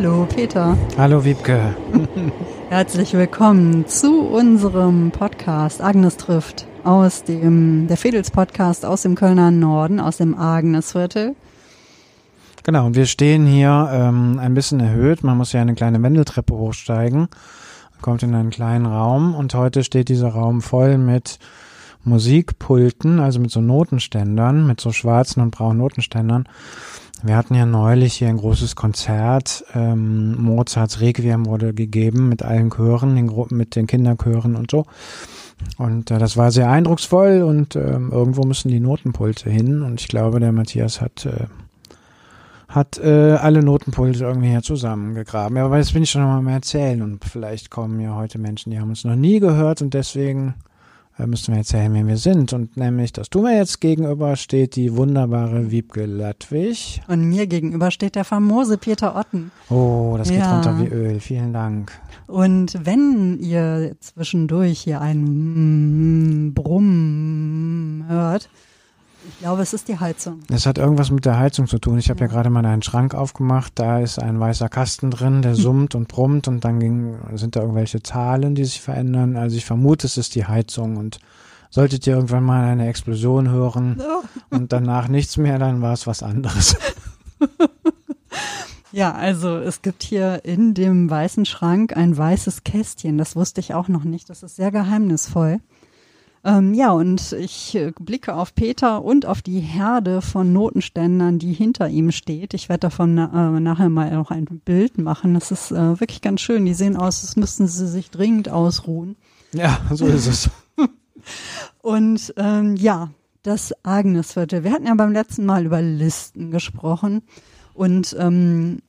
Hallo Peter. Hallo Wiebke. Herzlich willkommen zu unserem Podcast Agnes trifft aus dem der Fedels Podcast aus dem Kölner Norden, aus dem Agnesviertel. Genau, und wir stehen hier ähm, ein bisschen erhöht. Man muss ja eine kleine Wendeltreppe hochsteigen, kommt in einen kleinen Raum und heute steht dieser Raum voll mit Musikpulten, also mit so Notenständern, mit so schwarzen und braunen Notenständern. Wir hatten ja neulich hier ein großes Konzert. Ähm, Mozarts Requiem wurde gegeben mit allen Chören, den Gruppen, mit den Kinderchören und so. Und äh, das war sehr eindrucksvoll und äh, irgendwo müssen die Notenpulte hin. Und ich glaube, der Matthias hat äh, hat äh, alle Notenpulte irgendwie hier zusammengegraben. Ja, aber das will ich schon noch mal erzählen. Und vielleicht kommen ja heute Menschen, die haben uns noch nie gehört und deswegen müssen wir erzählen, wer wir sind. Und nämlich, dass du mir jetzt gegenüber steht, die wunderbare Wiebke Ladwig. Und mir gegenüber steht der famose Peter Otten. Oh, das geht ja. runter wie Öl. Vielen Dank. Und wenn ihr zwischendurch hier ein Brumm hört, ich glaube, es ist die Heizung. Es hat irgendwas mit der Heizung zu tun. Ich habe ja. ja gerade mal einen Schrank aufgemacht. Da ist ein weißer Kasten drin, der summt und brummt und dann ging, sind da irgendwelche Zahlen, die sich verändern. Also ich vermute, es ist die Heizung und solltet ihr irgendwann mal eine Explosion hören oh. und danach nichts mehr, dann war es was anderes. Ja, also es gibt hier in dem weißen Schrank ein weißes Kästchen. Das wusste ich auch noch nicht. Das ist sehr geheimnisvoll. Ähm, ja, und ich äh, blicke auf Peter und auf die Herde von Notenständern, die hinter ihm steht. Ich werde davon äh, nachher mal noch ein Bild machen. Das ist äh, wirklich ganz schön. Die sehen aus, als müssten sie sich dringend ausruhen. Ja, so ist es. und ähm, ja, das Agnesviertel. Wir hatten ja beim letzten Mal über Listen gesprochen. Und ähm,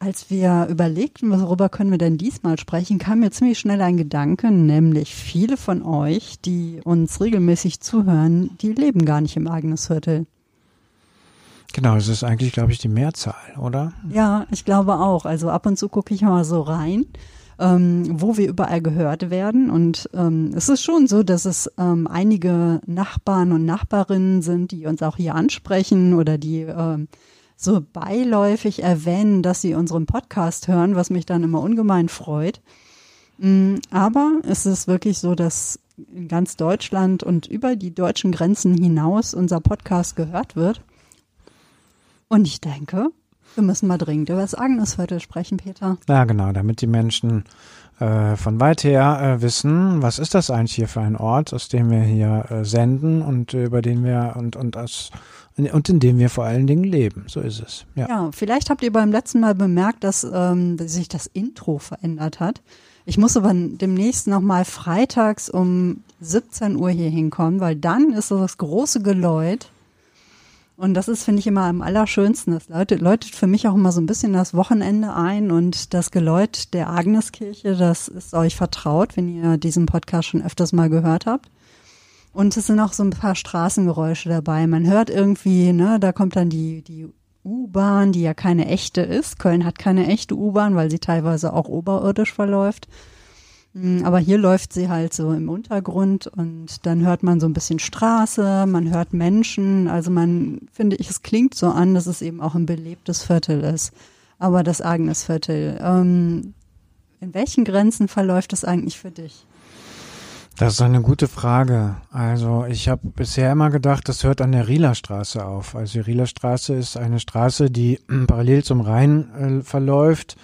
als wir überlegten, worüber können wir denn diesmal sprechen, kam mir ziemlich schnell ein Gedanke, nämlich viele von euch, die uns regelmäßig zuhören, die leben gar nicht im Agnesviertel. Genau, es ist eigentlich, glaube ich, die Mehrzahl, oder? Ja, ich glaube auch. Also ab und zu gucke ich mal so rein, ähm, wo wir überall gehört werden. Und ähm, es ist schon so, dass es ähm, einige Nachbarn und Nachbarinnen sind, die uns auch hier ansprechen oder die ähm, so beiläufig erwähnen, dass sie unseren Podcast hören, was mich dann immer ungemein freut. Mm, aber es ist wirklich so, dass in ganz Deutschland und über die deutschen Grenzen hinaus unser Podcast gehört wird. Und ich denke, wir müssen mal dringend über das Agnesviertel sprechen, Peter. Ja, genau, damit die Menschen äh, von weit her äh, wissen, was ist das eigentlich hier für ein Ort, aus dem wir hier äh, senden und über den wir und, und aus und in dem wir vor allen Dingen leben. So ist es. Ja, ja vielleicht habt ihr beim letzten Mal bemerkt, dass ähm, sich das Intro verändert hat. Ich muss aber demnächst nochmal freitags um 17 Uhr hier hinkommen, weil dann ist das große Geläut. Und das ist, finde ich, immer am allerschönsten. Das läutet, läutet für mich auch immer so ein bisschen das Wochenende ein und das Geläut der Agneskirche, das ist euch vertraut, wenn ihr diesen Podcast schon öfters mal gehört habt. Und es sind auch so ein paar Straßengeräusche dabei. Man hört irgendwie, ne, da kommt dann die, die U-Bahn, die ja keine echte ist. Köln hat keine echte U-Bahn, weil sie teilweise auch oberirdisch verläuft. Mm, aber hier läuft sie halt so im Untergrund und dann hört man so ein bisschen Straße, man hört Menschen. Also man, finde ich, es klingt so an, dass es eben auch ein belebtes Viertel ist. Aber das Agnesviertel, ähm, in welchen Grenzen verläuft es eigentlich für dich? Das ist eine gute Frage. Also ich habe bisher immer gedacht, das hört an der Rieler Straße auf. Also die Rieler Straße ist eine Straße, die parallel zum Rhein äh, verläuft.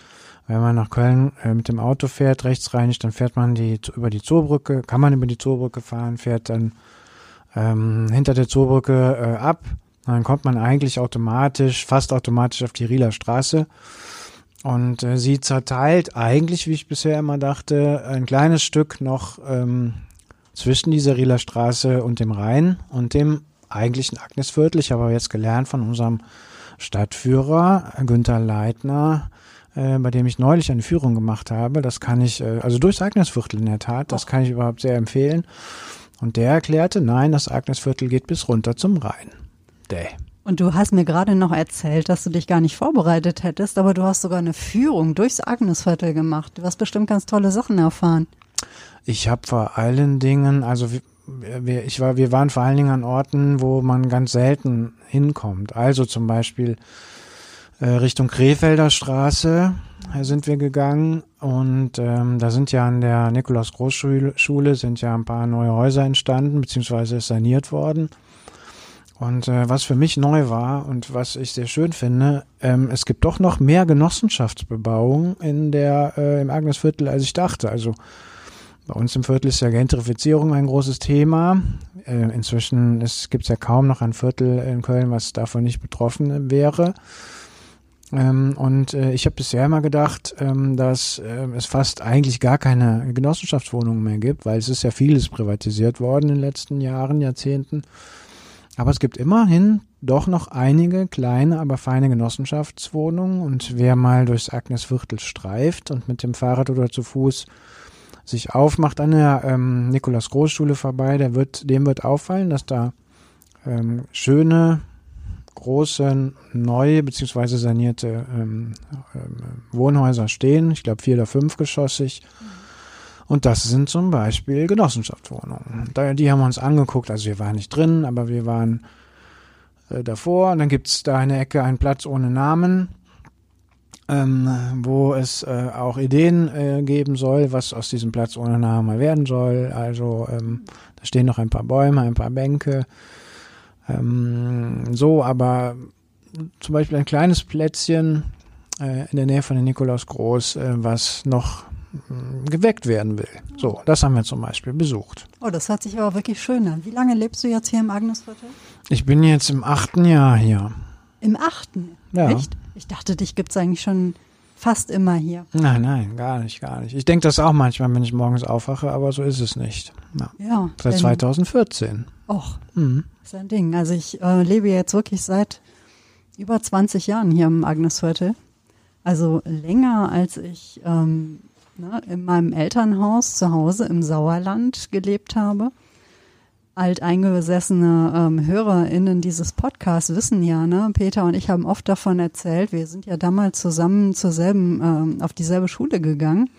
Wenn man nach Köln äh, mit dem Auto fährt, rechtsrheinig, dann fährt man die über die Zoobrücke, kann man über die Zoobrücke fahren, fährt dann ähm, hinter der Zoobrücke äh, ab. Dann kommt man eigentlich automatisch, fast automatisch auf die Rieler Straße. Und äh, sie zerteilt eigentlich, wie ich bisher immer dachte, ein kleines Stück noch ähm, zwischen dieser Rieler Straße und dem Rhein und dem eigentlichen Agnesviertel. Ich habe jetzt gelernt von unserem Stadtführer Günther Leitner, äh, bei dem ich neulich eine Führung gemacht habe. Das kann ich, äh, also durchs Agnesviertel in der Tat, das kann ich überhaupt sehr empfehlen. Und der erklärte, nein, das Agnesviertel geht bis runter zum Rhein. Däh. Und du hast mir gerade noch erzählt, dass du dich gar nicht vorbereitet hättest, aber du hast sogar eine Führung durchs Agnesviertel gemacht. Du hast bestimmt ganz tolle Sachen erfahren. Ich habe vor allen Dingen, also wir, ich war, wir waren vor allen Dingen an Orten, wo man ganz selten hinkommt. Also zum Beispiel äh, Richtung Krefelder Straße äh, sind wir gegangen und ähm, da sind ja an der Nikolaus Großschule sind ja ein paar neue Häuser entstanden beziehungsweise ist saniert worden. Und äh, was für mich neu war und was ich sehr schön finde, ähm, es gibt doch noch mehr Genossenschaftsbebauung in der äh, im Agnesviertel, als ich dachte. Also bei uns im Viertel ist ja Gentrifizierung ein großes Thema. Äh, inzwischen gibt es ja kaum noch ein Viertel in Köln, was davon nicht betroffen wäre. Ähm, und äh, ich habe bisher immer gedacht, ähm, dass äh, es fast eigentlich gar keine Genossenschaftswohnungen mehr gibt, weil es ist ja vieles privatisiert worden in den letzten Jahren, Jahrzehnten. Aber es gibt immerhin doch noch einige kleine, aber feine Genossenschaftswohnungen. Und wer mal durchs Agnesviertel streift und mit dem Fahrrad oder zu Fuß sich aufmacht an der ähm, Nikolaus Großschule vorbei, der wird, dem wird auffallen, dass da ähm, schöne, große, neue beziehungsweise sanierte ähm, ähm, Wohnhäuser stehen. Ich glaube vier oder fünfgeschossig. Und das sind zum Beispiel Genossenschaftswohnungen. Die haben wir uns angeguckt, also wir waren nicht drin, aber wir waren äh, davor. Und dann gibt's da eine Ecke einen Platz ohne Namen ähm, wo es äh, auch Ideen äh, geben soll, was aus diesem Platz ohne Name werden soll. Also ähm, da stehen noch ein paar Bäume, ein paar Bänke. Ähm, so, aber zum Beispiel ein kleines Plätzchen äh, in der Nähe von den Nikolaus Groß, äh, was noch äh, geweckt werden will. So, das haben wir zum Beispiel besucht. Oh, das hört sich aber wirklich schön an. Wie lange lebst du jetzt hier im Agnesviertel? Ich bin jetzt im achten Jahr hier. Im achten? Ja. Echt? Ich dachte, dich gibt's eigentlich schon fast immer hier. Nein, nein, gar nicht, gar nicht. Ich denke das auch manchmal, wenn ich morgens aufwache, aber so ist es nicht. Ja. Ja. Seit denn- 2014. Och, Mhm. ist ein Ding. Also ich äh, lebe jetzt wirklich seit über 20 Jahren hier im Agnesviertel. Also länger, als ich ähm, ne, in meinem Elternhaus zu Hause im Sauerland gelebt habe. Alteingesessene ähm, HörerInnen dieses Podcasts wissen ja, ne, Peter und ich haben oft davon erzählt, wir sind ja damals zusammen zur selben, ähm, auf dieselbe Schule gegangen,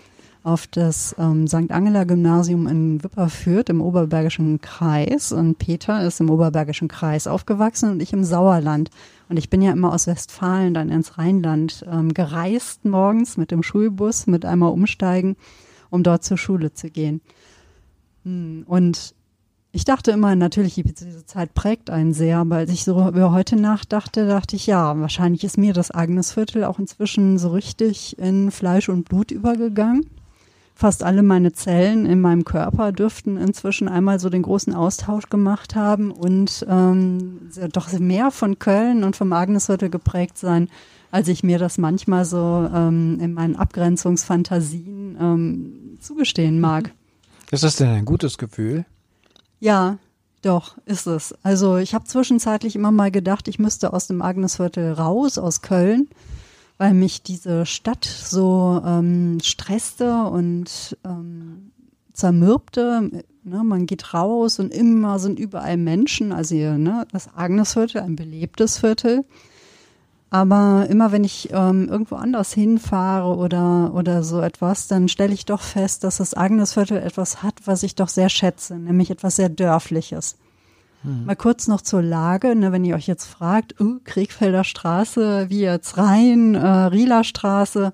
auf das ähm, St. Angela Gymnasium in Wipperfürth im Oberbergischen Kreis und Peter ist im Oberbergischen Kreis aufgewachsen und ich im Sauerland. Und ich bin ja immer aus Westfalen dann ins Rheinland ähm, gereist morgens mit dem Schulbus, mit einmal umsteigen, um dort zur Schule zu gehen. Hm, Und ich dachte immer, natürlich, diese Zeit prägt einen sehr, aber als ich so über heute nachdachte, dachte ich, ja, wahrscheinlich ist mir das Agnesviertel auch inzwischen so richtig in Fleisch und Blut übergegangen. Fast alle meine Zellen in meinem Körper dürften inzwischen einmal so den großen Austausch gemacht haben und ähm, doch mehr von Köln und vom Agnesviertel geprägt sein, als ich mir das manchmal so ähm, in meinen Abgrenzungsfantasien ähm, zugestehen mag. Ist das denn ein gutes Gefühl? Ja, doch, ist es. Also ich habe zwischenzeitlich immer mal gedacht, ich müsste aus dem Agnesviertel raus, aus Köln, weil mich diese Stadt so ähm, stresste und ähm, zermürbte. Ne, man geht raus und immer sind überall Menschen. Also ne, das Agnesviertel, ein belebtes Viertel. Aber immer wenn ich ähm, irgendwo anders hinfahre oder, oder so etwas, dann stelle ich doch fest, dass das Agnesviertel etwas hat, was ich doch sehr schätze, nämlich etwas sehr Dörfliches. Mal kurz noch zur Lage, ne, wenn ihr euch jetzt fragt, uh, Kriegfelder Straße, wie jetzt Rhein, äh, Rieler Straße,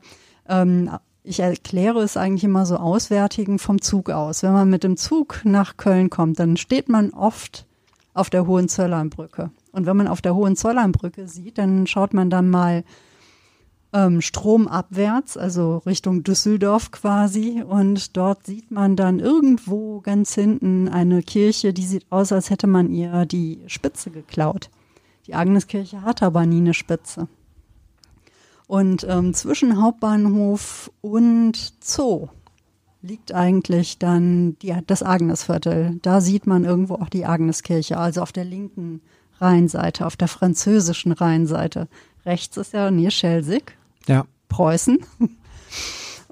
ähm, ich erkläre es eigentlich immer so Auswärtigen vom Zug aus. Wenn man mit dem Zug nach Köln kommt, dann steht man oft auf der Hohenzollernbrücke. Und wenn man auf der Hohenzollernbrücke sieht, dann schaut man dann mal ähm, stromabwärts, also Richtung Düsseldorf quasi. Und dort sieht man dann irgendwo ganz hinten eine Kirche, die sieht aus, als hätte man ihr die Spitze geklaut. Die Agneskirche hat aber nie eine Spitze. Und ähm, zwischen Hauptbahnhof und Zoo liegt eigentlich dann die, das Agnesviertel. Da sieht man irgendwo auch die Agneskirche, also auf der linken Rheinseite, auf der französischen Rheinseite. Rechts ist ja Nierschelsig, Ja. Preußen.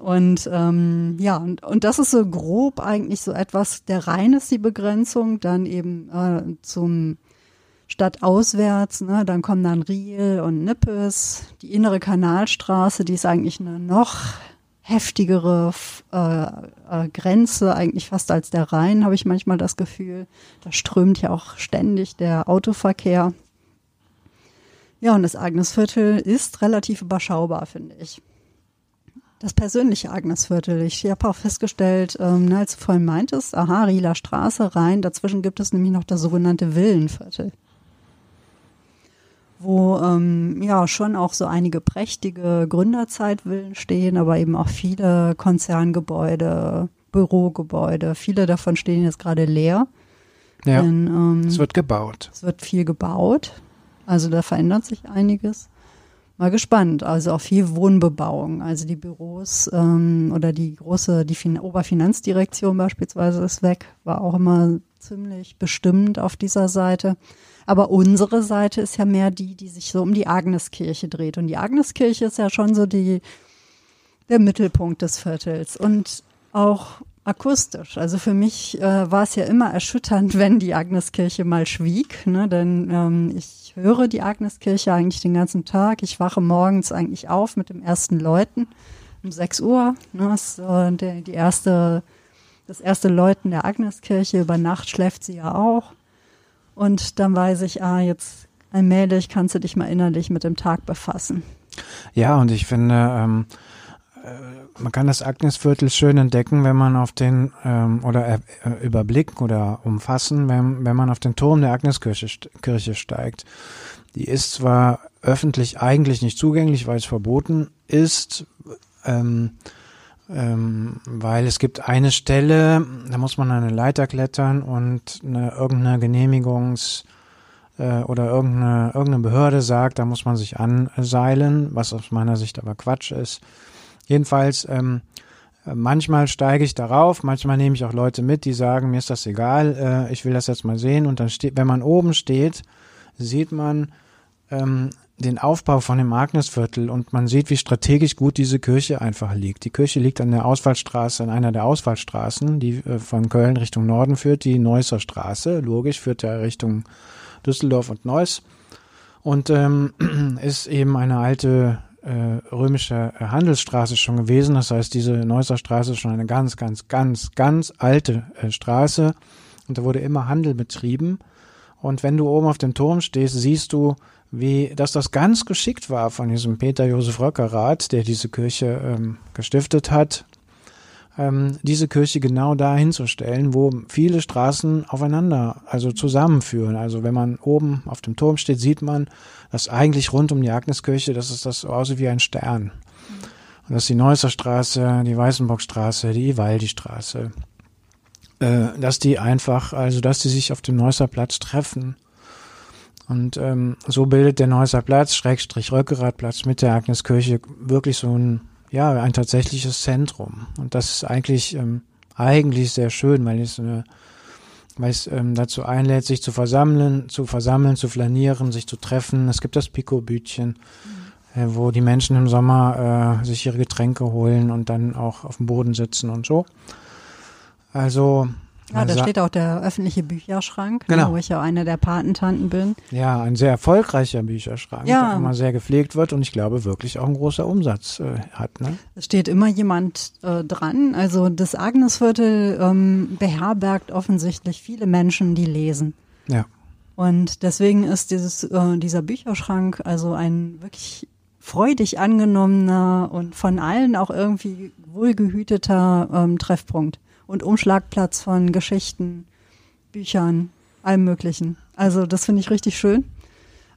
Und ähm, ja, und, und das ist so grob eigentlich so etwas, der Rhein ist die Begrenzung, dann eben äh, zum Stadtauswärts, ne, dann kommen dann Riel und Nippes, die innere Kanalstraße, die ist eigentlich eine noch heftigere äh, äh, Grenze, eigentlich fast als der Rhein, habe ich manchmal das Gefühl. Da strömt ja auch ständig der Autoverkehr. Ja, und das Agnesviertel ist relativ überschaubar, finde ich. Das persönliche Agnesviertel. Ich habe auch festgestellt, ähm, als du vorhin meintest, aha, Rieler Straße rein, dazwischen gibt es nämlich noch das sogenannte Villenviertel wo ähm, ja schon auch so einige prächtige Gründerzeitvillen stehen, aber eben auch viele Konzerngebäude, Bürogebäude. Viele davon stehen jetzt gerade leer. Ja, denn, ähm, es wird gebaut. Es wird viel gebaut. Also da verändert sich einiges. Mal gespannt. Also auch viel Wohnbebauung. Also die Büros ähm, oder die große, die fin Oberfinanzdirektion beispielsweise ist weg. War auch immer ziemlich bestimmt auf dieser Seite. Aber unsere Seite ist ja mehr die, die sich so um die Agneskirche dreht. Und die Agneskirche ist ja schon so die, der Mittelpunkt des Viertels. Und auch akustisch. Also für mich äh, war es ja immer erschütternd, wenn die Agneskirche mal schwieg, ne? denn ähm, ich höre die Agneskirche eigentlich den ganzen Tag. Ich wache morgens eigentlich auf mit dem ersten Läuten um 6 Uhr. Ne? Das, äh, der, die erste, das erste Läuten der Agneskirche. Über Nacht schläft sie ja auch. Und dann weiß ich, ah, jetzt allmählich kannst du dich mal innerlich mit dem Tag befassen. Ja, und ich finde, ähm, äh, man kann das Agnesviertel schön entdecken, wenn man auf den ähm, oder äh, überblicken oder umfassen, wenn, wenn man auf den Turm der Agneskirche Kirche steigt. Die ist zwar öffentlich eigentlich nicht zugänglich, weil es verboten ist, ähm, ähm, weil es gibt eine Stelle, da muss man eine Leiter klettern und eine, irgendeine Genehmigungs- äh, oder irgendeine, irgendeine Behörde sagt, da muss man sich anseilen, was aus meiner Sicht aber Quatsch ist. Jedenfalls, ähm, manchmal steige ich darauf, manchmal nehme ich auch Leute mit, die sagen, mir ist das egal, äh, ich will das jetzt mal sehen. Und dann steht, wenn man oben steht, sieht man ähm, den Aufbau von dem Agnesviertel und man sieht, wie strategisch gut diese Kirche einfach liegt. Die Kirche liegt an der Ausfallstraße, an einer der Ausfallstraßen, die äh, von Köln Richtung Norden führt, die Neusser Straße. Logisch führt ja Richtung Düsseldorf und Neuss und ähm, ist eben eine alte äh, römische Handelsstraße schon gewesen. Das heißt, diese Neusser Straße ist schon eine ganz, ganz, ganz, ganz alte äh, Straße und da wurde immer Handel betrieben. Und wenn du oben auf dem Turm stehst, siehst du, wie, dass das ganz geschickt war von diesem Peter Josef Röckerath, der diese Kirche ähm, gestiftet hat, ähm, diese Kirche genau da hinzustellen, wo viele Straßen aufeinander, also zusammenführen. Also wenn man oben auf dem Turm steht, sieht man, dass eigentlich rund um die Agneskirche, das ist das so aussieht wie ein Stern. Und das ist die Neusser Straße, die Weißenburgstraße, die Ivaldi-Straße. Äh, dass die einfach, also dass die sich auf dem Neusser Platz treffen und ähm, so bildet der Neusser Platz, Schrägstrich Röckeradplatz mit der Agneskirche wirklich so ein, ja, ein tatsächliches Zentrum. Und das ist eigentlich, ähm, eigentlich sehr schön, weil es eine, weil es ähm, dazu einlädt, sich zu versammeln, zu versammeln, zu flanieren, sich zu treffen. Es gibt das Pico-Bütchen, mhm. äh, wo die Menschen im Sommer äh, sich ihre Getränke holen und dann auch auf dem Boden sitzen und so. Also ja, da steht auch der öffentliche Bücherschrank, genau. wo ich ja eine der Patentanten bin. Ja, ein sehr erfolgreicher Bücherschrank, ja. der immer sehr gepflegt wird und ich glaube wirklich auch ein großer Umsatz äh, hat. Ne? Es steht immer jemand äh, dran. Also das Agnesviertel ähm, beherbergt offensichtlich viele Menschen, die lesen. Ja. Und deswegen ist dieses, äh, dieser Bücherschrank also ein wirklich freudig angenommener und von allen auch irgendwie wohlgehüteter ähm, Treffpunkt und Umschlagplatz von Geschichten, Büchern, allem Möglichen. Also das finde ich richtig schön.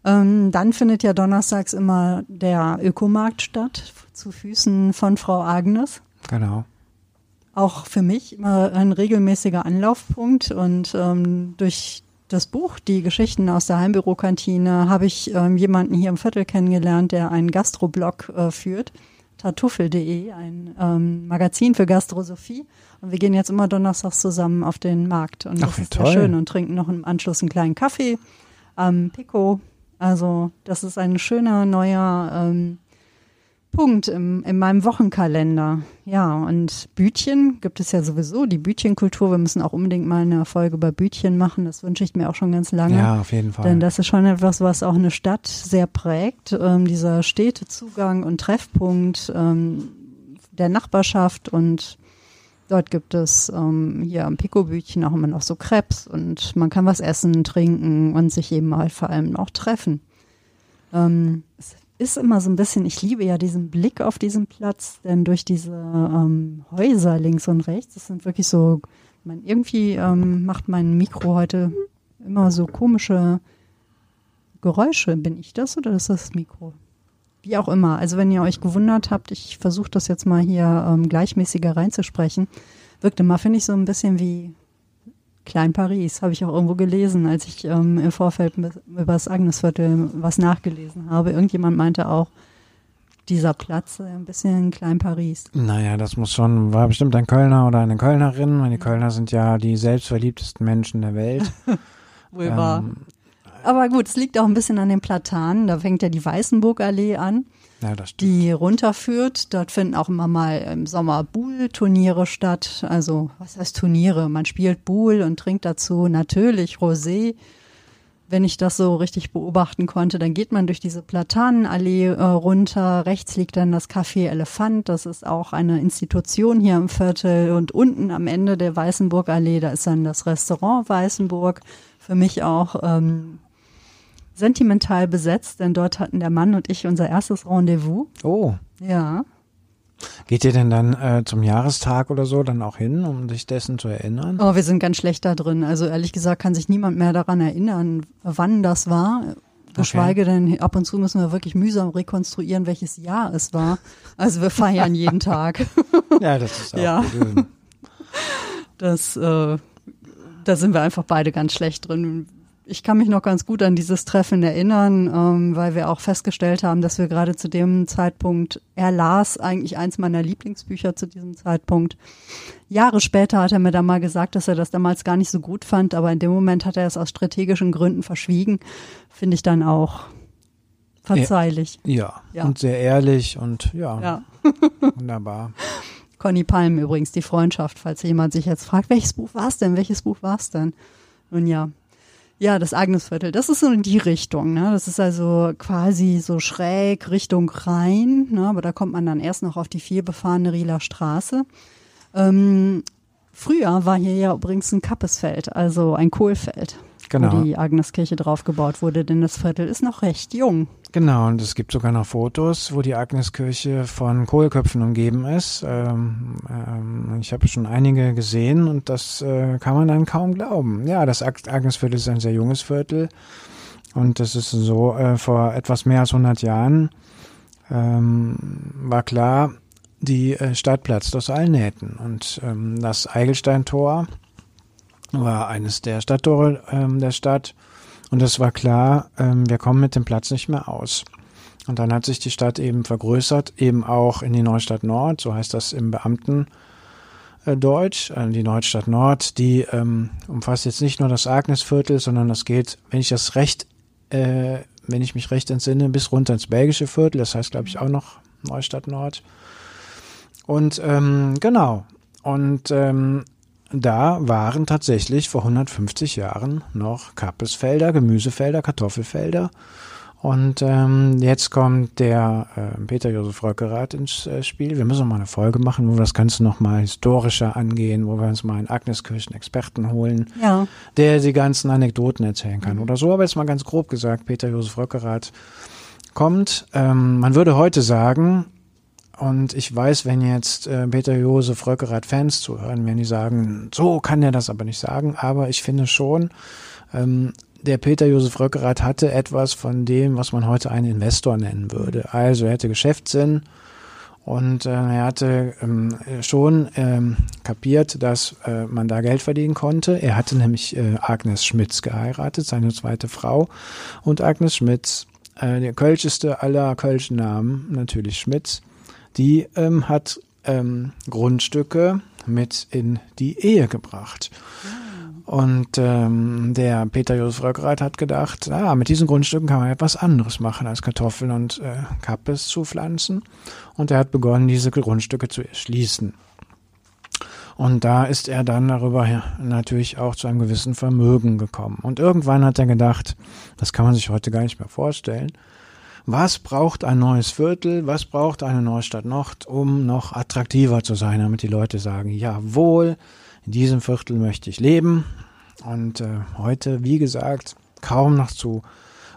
Ähm, dann findet ja donnerstags immer der Ökomarkt statt, zu Füßen von Frau Agnes. Genau. Auch für mich immer ein regelmäßiger Anlaufpunkt und ähm, durch das Buch, die Geschichten aus der Heimbürokantine, habe ich ähm, jemanden hier im Viertel kennengelernt, der einen Gastroblog äh, führt tartuffel.de, ein ähm, Magazin für Gastrosophie. Und wir gehen jetzt immer donnerstags zusammen auf den Markt. Und Ach, das ist toll. sehr schön und trinken noch im Anschluss einen kleinen Kaffee am Pico. Also das ist ein schöner neuer ähm, Punkt im, in meinem Wochenkalender. Ja, und Bütchen gibt es ja sowieso, die Bütchenkultur. Wir müssen auch unbedingt mal eine Folge über Bütchen machen. Das wünsche ich mir auch schon ganz lange. Ja, auf jeden Fall. Denn das ist schon etwas, was auch eine Stadt sehr prägt. Ähm, dieser Städtezugang und Treffpunkt ähm, der Nachbarschaft und Dort gibt es ähm, hier am Pico-Bütchen auch immer noch so Krebs und man kann was essen, trinken und sich eben mal vor allem auch treffen. Ähm, es ist immer so ein bisschen, ich liebe ja diesen Blick auf diesen Platz, denn durch diese ähm, Häuser links und rechts, das sind wirklich so, man, irgendwie ähm, macht mein Mikro heute immer so komische Geräusche. Bin ich das oder ist das das Mikro? Wie auch immer. Also wenn ihr euch gewundert habt, ich versuche das jetzt mal hier ähm, gleichmäßiger reinzusprechen, wirkt immer, finde ich, so ein bisschen wie Klein Paris, habe ich auch irgendwo gelesen, als ich ähm, im Vorfeld über das Agnesviertel was nachgelesen habe. Irgendjemand meinte auch, dieser Platz ein bisschen Klein Paris. Naja, das muss schon, war bestimmt ein Kölner oder eine Kölnerin, weil die Kölner sind ja die selbstverliebtesten Menschen der Welt. Wohl ähm, wahr. Aber gut, es liegt auch ein bisschen an den Platanen. Da fängt ja die Weißenburgallee an, ja, das die runterführt. Dort finden auch immer mal im Sommer Buhl-Turniere statt. Also, was heißt Turniere? Man spielt Buhl und trinkt dazu natürlich Rosé. Wenn ich das so richtig beobachten konnte, dann geht man durch diese Platanenallee äh, runter. Rechts liegt dann das Café Elefant. Das ist auch eine Institution hier im Viertel. Und unten am Ende der Weißenburgallee, da ist dann das Restaurant Weißenburg. Für mich auch ähm, sentimental besetzt, denn dort hatten der Mann und ich unser erstes Rendezvous. Oh. Ja. Geht ihr denn dann äh, zum Jahrestag oder so dann auch hin, um sich dessen zu erinnern? Oh, wir sind ganz schlecht da drin. Also ehrlich gesagt kann sich niemand mehr daran erinnern, wann das war. Geschweige okay. denn, ab und zu müssen wir wirklich mühsam rekonstruieren, welches Jahr es war. Also wir feiern jeden Tag. Ja, das ist auch ja. Gut. Das, äh, da sind wir einfach beide ganz schlecht drin ich kann mich noch ganz gut an dieses Treffen erinnern, ähm, weil wir auch festgestellt haben, dass wir gerade zu dem Zeitpunkt, er las eigentlich eins meiner Lieblingsbücher zu diesem Zeitpunkt. Jahre später hat er mir dann mal gesagt, dass er das damals gar nicht so gut fand, aber in dem Moment hat er es aus strategischen Gründen verschwiegen. Finde ich dann auch verzeihlich. Ja, ja, und sehr ehrlich und ja, ja. wunderbar. Conny Palm übrigens, die Freundschaft, falls jemand sich jetzt fragt, welches Buch war es denn? Welches Buch war es denn? Nun ja, ja, das Agnesviertel, das ist so in die Richtung. Ne? Das ist also quasi so schräg Richtung Rhein, ne? aber da kommt man dann erst noch auf die vielbefahrene Rieler Straße. Ähm, früher war hier ja übrigens ein Kappesfeld, also ein Kohlfeld genau. wo die Agneskirche drauf gebaut wurde, denn das Viertel ist noch recht jung. Genau, und es gibt sogar noch Fotos, wo die Agneskirche von Kohlköpfen umgeben ist. Ähm, ähm, ich habe schon einige gesehen und das äh, kann man dann kaum glauben. Ja, das Agnesviertel ist ein sehr junges Viertel und das ist so, äh, vor etwas mehr als 100 Jahren ähm, war klar, die äh, Stadt platzt aus allen Nähten und ähm, das Eigelsteintor war eines der Stadttore ähm, der Stadt. Und es war klar, ähm, wir kommen mit dem Platz nicht mehr aus. Und dann hat sich die Stadt eben vergrößert, eben auch in die Neustadt Nord, so heißt das im Beamten. Deutsch, äh, die Neustadt Nord, die ähm, umfasst jetzt nicht nur das Agnesviertel, sondern das geht, wenn ich das recht, äh, wenn ich mich recht entsinne, bis runter ins belgische Viertel, das heißt, glaube ich, auch noch Neustadt Nord. Und ähm, genau. Und ähm, da waren tatsächlich vor 150 Jahren noch Kappesfelder, Gemüsefelder, Kartoffelfelder. Und ähm, jetzt kommt der äh, Peter Josef Röckerath ins äh, Spiel. Wir müssen noch mal eine Folge machen, wo wir das Ganze noch mal historischer angehen, wo wir uns mal einen Agneskirchen-Experten holen, ja. der die ganzen Anekdoten erzählen kann oder so. Aber jetzt mal ganz grob gesagt, Peter Josef Röckerath kommt. Ähm, man würde heute sagen, und ich weiß, wenn jetzt äh, Peter Josef Röckerath Fans zuhören, wenn die sagen, so kann er das aber nicht sagen, aber ich finde schon, ähm, der Peter Josef Röckerath hatte etwas von dem, was man heute einen Investor nennen würde. Also er hatte Geschäftssinn und äh, er hatte ähm, schon ähm, kapiert, dass äh, man da Geld verdienen konnte. Er hatte nämlich äh, Agnes Schmitz geheiratet, seine zweite Frau. Und Agnes Schmitz, äh, der kölscheste aller kölschen Namen, natürlich Schmitz, die ähm, hat ähm, Grundstücke mit in die Ehe gebracht. Und ähm, der Peter Josef Röckreit hat gedacht, ah, mit diesen Grundstücken kann man etwas anderes machen als Kartoffeln und äh, Kappes zu pflanzen. Und er hat begonnen, diese Grundstücke zu erschließen. Und da ist er dann darüber natürlich auch zu einem gewissen Vermögen gekommen. Und irgendwann hat er gedacht, das kann man sich heute gar nicht mehr vorstellen, was braucht ein neues Viertel, was braucht eine Neustadt Nord, um noch attraktiver zu sein, damit die Leute sagen, jawohl, in diesem Viertel möchte ich leben. Und äh, heute, wie gesagt, kaum noch zu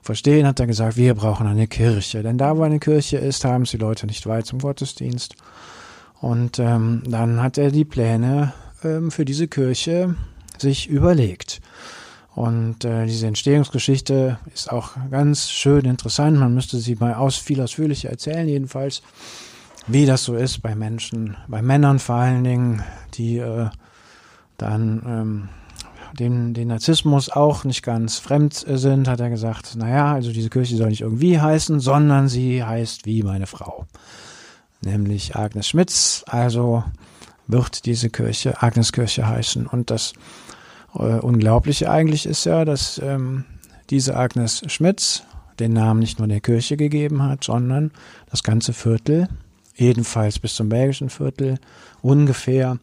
verstehen, hat er gesagt, wir brauchen eine Kirche. Denn da, wo eine Kirche ist, haben es die Leute nicht weit zum Gottesdienst. Und ähm, dann hat er die Pläne ähm, für diese Kirche sich überlegt. Und äh, diese Entstehungsgeschichte ist auch ganz schön interessant. Man müsste sie mal aus, viel ausführlicher erzählen, jedenfalls, wie das so ist bei Menschen, bei Männern vor allen Dingen, die äh, dann ähm, dem, den Narzissmus auch nicht ganz fremd sind, hat er gesagt, naja, also diese Kirche soll nicht irgendwie heißen, sondern sie heißt wie meine Frau. Nämlich Agnes Schmitz, also wird diese Kirche Agneskirche heißen. Und das äh, Unglaubliche eigentlich ist ja, dass ähm, diese Agnes Schmitz den Namen nicht nur der Kirche gegeben hat, sondern das ganze Viertel, jedenfalls bis zum belgischen Viertel, ungefähr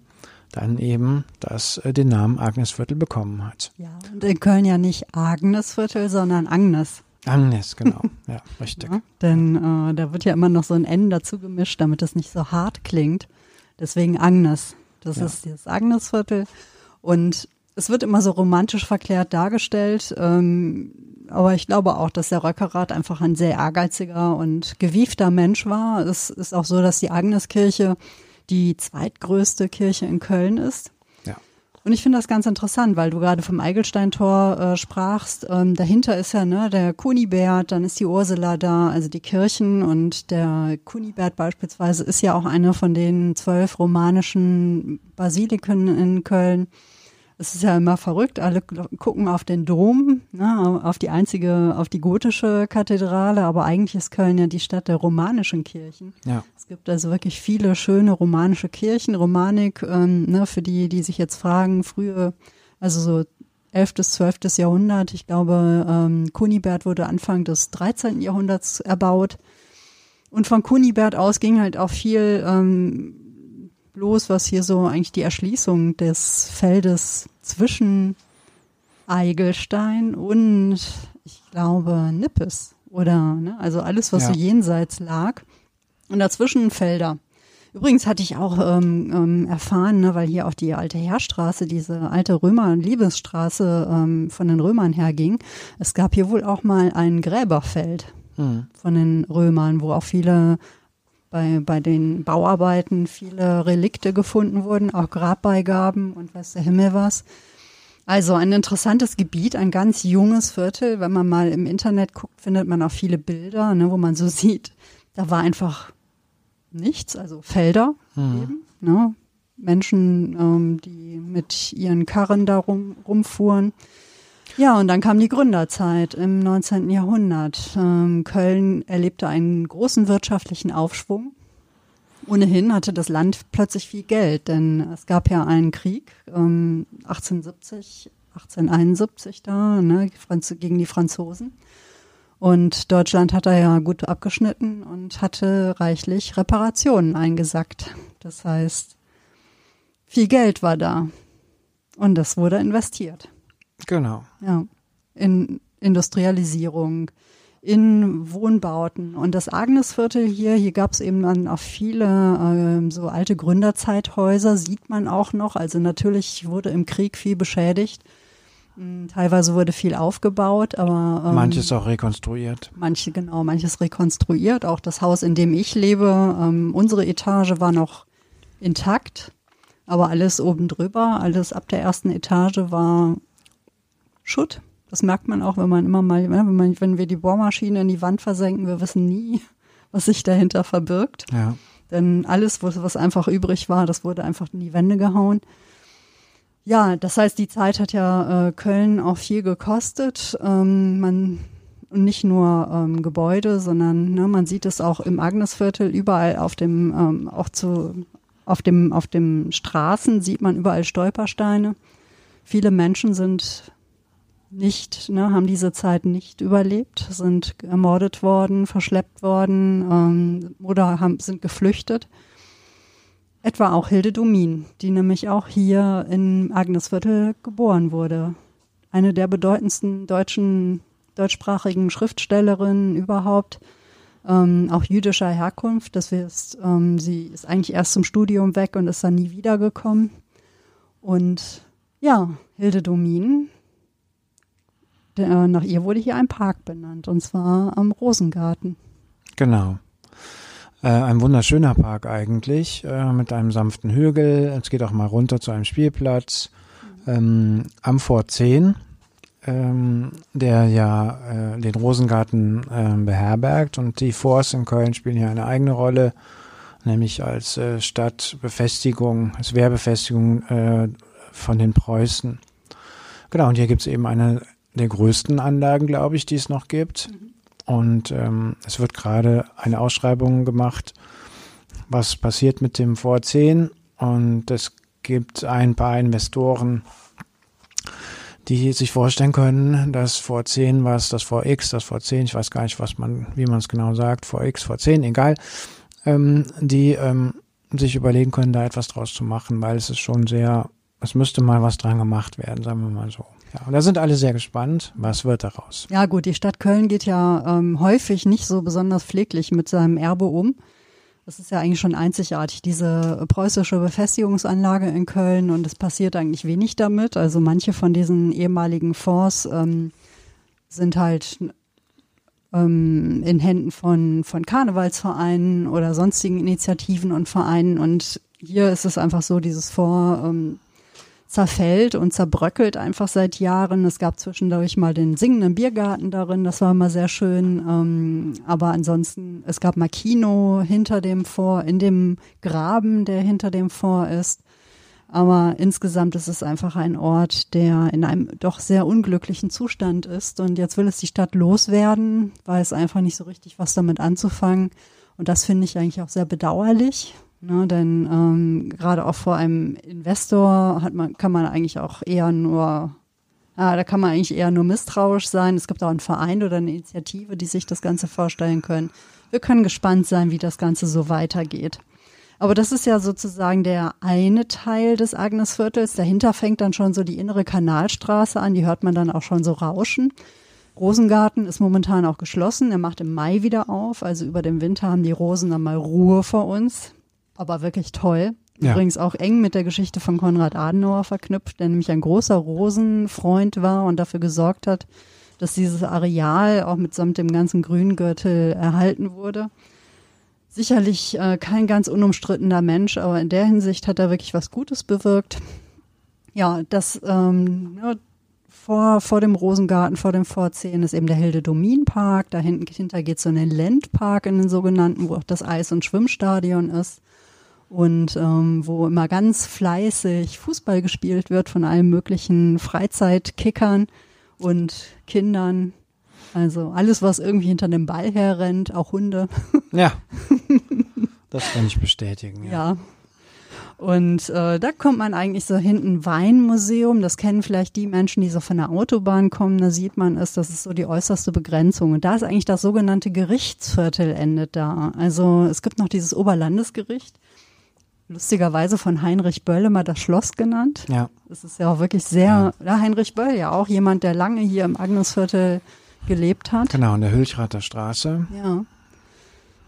dann eben das äh, den Namen Agnesviertel bekommen hat. Ja, und in Köln ja nicht Agnesviertel, sondern Agnes. Agnes, genau. Ja, richtig. Ja, denn äh, da wird ja immer noch so ein N dazu gemischt, damit es nicht so hart klingt. Deswegen Agnes. Das ja. ist das Agnesviertel. Und es wird immer so romantisch verklärt dargestellt. Ähm, aber ich glaube auch, dass der Röckerath einfach ein sehr ehrgeiziger und gewiefter Mensch war. Es ist auch so, dass die Agneskirche die zweitgrößte Kirche in Köln ist. Ja. Und ich finde das ganz interessant, weil du gerade vom Eigelsteintor äh, sprachst. Ähm, dahinter ist ja ne, der Kunibert, dann ist die Ursula da, also die Kirchen und der Kunibert beispielsweise ist ja auch eine von den zwölf romanischen Basiliken in Köln es ist ja immer verrückt, alle gucken auf den Dom, ne, auf die einzige, auf die gotische Kathedrale, aber eigentlich ist Köln ja die Stadt der romanischen Kirchen. Ja. Es gibt also wirklich viele schöne romanische Kirchen, Romanik, ähm, ne, für die, die sich jetzt fragen, frühe, also so 11. bis 12. Jahrhundert, ich glaube, ähm, Kunibert wurde Anfang des 13. Jahrhunderts erbaut. Und von Kunibert aus ging halt auch viel ähm, bloß, was hier so eigentlich die Erschließung des Feldes zwischen Eigelstein und ich glaube Nippes oder ne, also alles, was ja. so jenseits lag und dazwischen Felder. Übrigens hatte ich auch ähm, ähm, erfahren, ne, weil hier auch die alte Heerstraße, diese alte Römer-Liebesstraße ähm, von den Römern herging. Es gab hier wohl auch mal ein Gräberfeld mhm. von den Römern, wo auch viele bei, bei den Bauarbeiten viele Relikte gefunden wurden, auch Grabbeigaben und weiß der Himmel was. Also ein interessantes Gebiet, ein ganz junges Viertel. Wenn man mal im Internet guckt, findet man auch viele Bilder, ne, wo man so sieht, da war einfach nichts, also Felder mhm. eben, ne? Menschen, ähm, die mit ihren Karren da rum, rumfuhren. Ja, und dann kam die Gründerzeit im 19. Jahrhundert. Ähm, Köln erlebte einen großen wirtschaftlichen Aufschwung. Ohnehin hatte das Land plötzlich viel Geld, denn es gab ja einen Krieg ähm, 1870, 1871 da ne, gegen die Franzosen. Und Deutschland hat da ja gut abgeschnitten und hatte reichlich Reparationen eingesackt. Das heißt, viel Geld war da und das wurde investiert. Genau. Ja. In Industrialisierung, in Wohnbauten. Und das Agnesviertel hier, hier gab es eben dann auch viele äh, so alte Gründerzeithäuser, sieht man auch noch. Also natürlich wurde im Krieg viel beschädigt. Hm, teilweise wurde viel aufgebaut, aber ähm, manches auch rekonstruiert. Manche genau, manches rekonstruiert. Auch das Haus, in dem ich lebe, ähm, unsere Etage war noch intakt, aber alles oben drüber, alles ab der ersten Etage war Schutt. Das merkt man auch, wenn man immer mal, ne, wenn, man, wenn wir die Bohrmaschine in die Wand versenken, wir wissen nie, was sich dahinter verbirgt. Ja. Denn alles, was einfach übrig war, das wurde einfach in die Wände gehauen. Ja, das heißt, die Zeit hat ja äh, Köln auch viel gekostet. Ähm, man und nicht nur ähm, Gebäude, sondern ne, man sieht es auch im Agnesviertel überall auf dem ähm, auch zu auf dem auf dem Straßen sieht man überall Stolpersteine. Viele Menschen sind nicht, ne, haben diese Zeit nicht überlebt, sind ermordet worden, verschleppt worden ähm, oder haben, sind geflüchtet. Etwa auch Hilde Domin, die nämlich auch hier in Agnesviertel geboren wurde. Eine der bedeutendsten deutschen, deutschsprachigen Schriftstellerinnen überhaupt, ähm, auch jüdischer Herkunft. Das ist, ähm, sie ist eigentlich erst zum Studium weg und ist dann nie wiedergekommen. Und ja, Hilde Domin nach ihr wurde hier ein Park benannt, und zwar am Rosengarten. Genau. Äh, ein wunderschöner Park eigentlich, äh, mit einem sanften Hügel. Es geht auch mal runter zu einem Spielplatz. Ähm, am Fort 10, ähm, der ja äh, den Rosengarten äh, beherbergt und die Forts in Köln spielen hier eine eigene Rolle, nämlich als äh, Stadtbefestigung, als Wehrbefestigung äh, von den Preußen. Genau, und hier gibt es eben eine der größten Anlagen, glaube ich, die es noch gibt. Und ähm, es wird gerade eine Ausschreibung gemacht, was passiert mit dem V10. Und es gibt ein paar Investoren, die sich vorstellen können, dass V10 was, das VX, das V10, ich weiß gar nicht, was man, wie man es genau sagt, VX, V10, egal, ähm, die ähm, sich überlegen können, da etwas draus zu machen, weil es ist schon sehr, es müsste mal was dran gemacht werden, sagen wir mal so. Ja, und da sind alle sehr gespannt, was wird daraus. Ja gut, die Stadt Köln geht ja ähm, häufig nicht so besonders pfleglich mit seinem Erbe um. Das ist ja eigentlich schon einzigartig, diese preußische Befestigungsanlage in Köln und es passiert eigentlich wenig damit. Also manche von diesen ehemaligen Forts ähm, sind halt ähm, in Händen von, von Karnevalsvereinen oder sonstigen Initiativen und Vereinen und hier ist es einfach so, dieses Fort ähm, zerfällt und zerbröckelt einfach seit Jahren. Es gab zwischendurch mal den singenden Biergarten darin, das war immer sehr schön. Ähm, aber ansonsten, es gab mal Kino hinter dem Vor, in dem Graben, der hinter dem Vor ist. Aber insgesamt ist es einfach ein Ort, der in einem doch sehr unglücklichen Zustand ist. Und jetzt will es die Stadt loswerden, weiß einfach nicht so richtig, was damit anzufangen. Und das finde ich eigentlich auch sehr bedauerlich, Ne, denn ähm, gerade auch vor einem Investor hat man, kann man eigentlich auch eher nur, ah, da kann man eigentlich eher nur misstrauisch sein. Es gibt auch einen Verein oder eine Initiative, die sich das Ganze vorstellen können. Wir können gespannt sein, wie das Ganze so weitergeht. Aber das ist ja sozusagen der eine Teil des Agnesviertels. Dahinter fängt dann schon so die innere Kanalstraße an, die hört man dann auch schon so rauschen. Rosengarten ist momentan auch geschlossen. Er macht im Mai wieder auf. Also über den Winter haben die Rosen dann mal Ruhe vor uns aber wirklich toll. Ja. Übrigens auch eng mit der Geschichte von Konrad Adenauer verknüpft, der nämlich ein großer Rosenfreund war und dafür gesorgt hat, dass dieses Areal auch mitsamt dem ganzen Grüngürtel erhalten wurde. Sicherlich äh, kein ganz unumstrittener Mensch, aber in der Hinsicht hat er wirklich was Gutes bewirkt. Ja, das ähm, ja, vor, vor dem Rosengarten, vor dem Vorzehen ist eben der Hilde Domin Park. Da hinten, hinter geht so ein Lendpark in den sogenannten, wo auch das Eis- und Schwimmstadion ist und ähm, wo immer ganz fleißig Fußball gespielt wird von allen möglichen Freizeitkickern und Kindern. Also alles, was irgendwie hinter dem Ball herrennt, auch Hunde. Ja, das kann ich bestätigen. Ja. ja. Und äh, da kommt man eigentlich so hinten Weinmuseum. Das kennen vielleicht die Menschen, die so von der Autobahn kommen. Da sieht man es, das ist so die äußerste Begrenzung. Und da ist eigentlich das sogenannte Gerichtsviertel endet da. Also es gibt noch dieses Oberlandesgericht lustigerweise von Heinrich Böll immer das Schloss genannt. Ja. Das ist ja auch wirklich sehr, ja. Heinrich Böll ja auch jemand, der lange hier im Agnesviertel gelebt hat. Genau, in der Hülchrater Straße. Ja.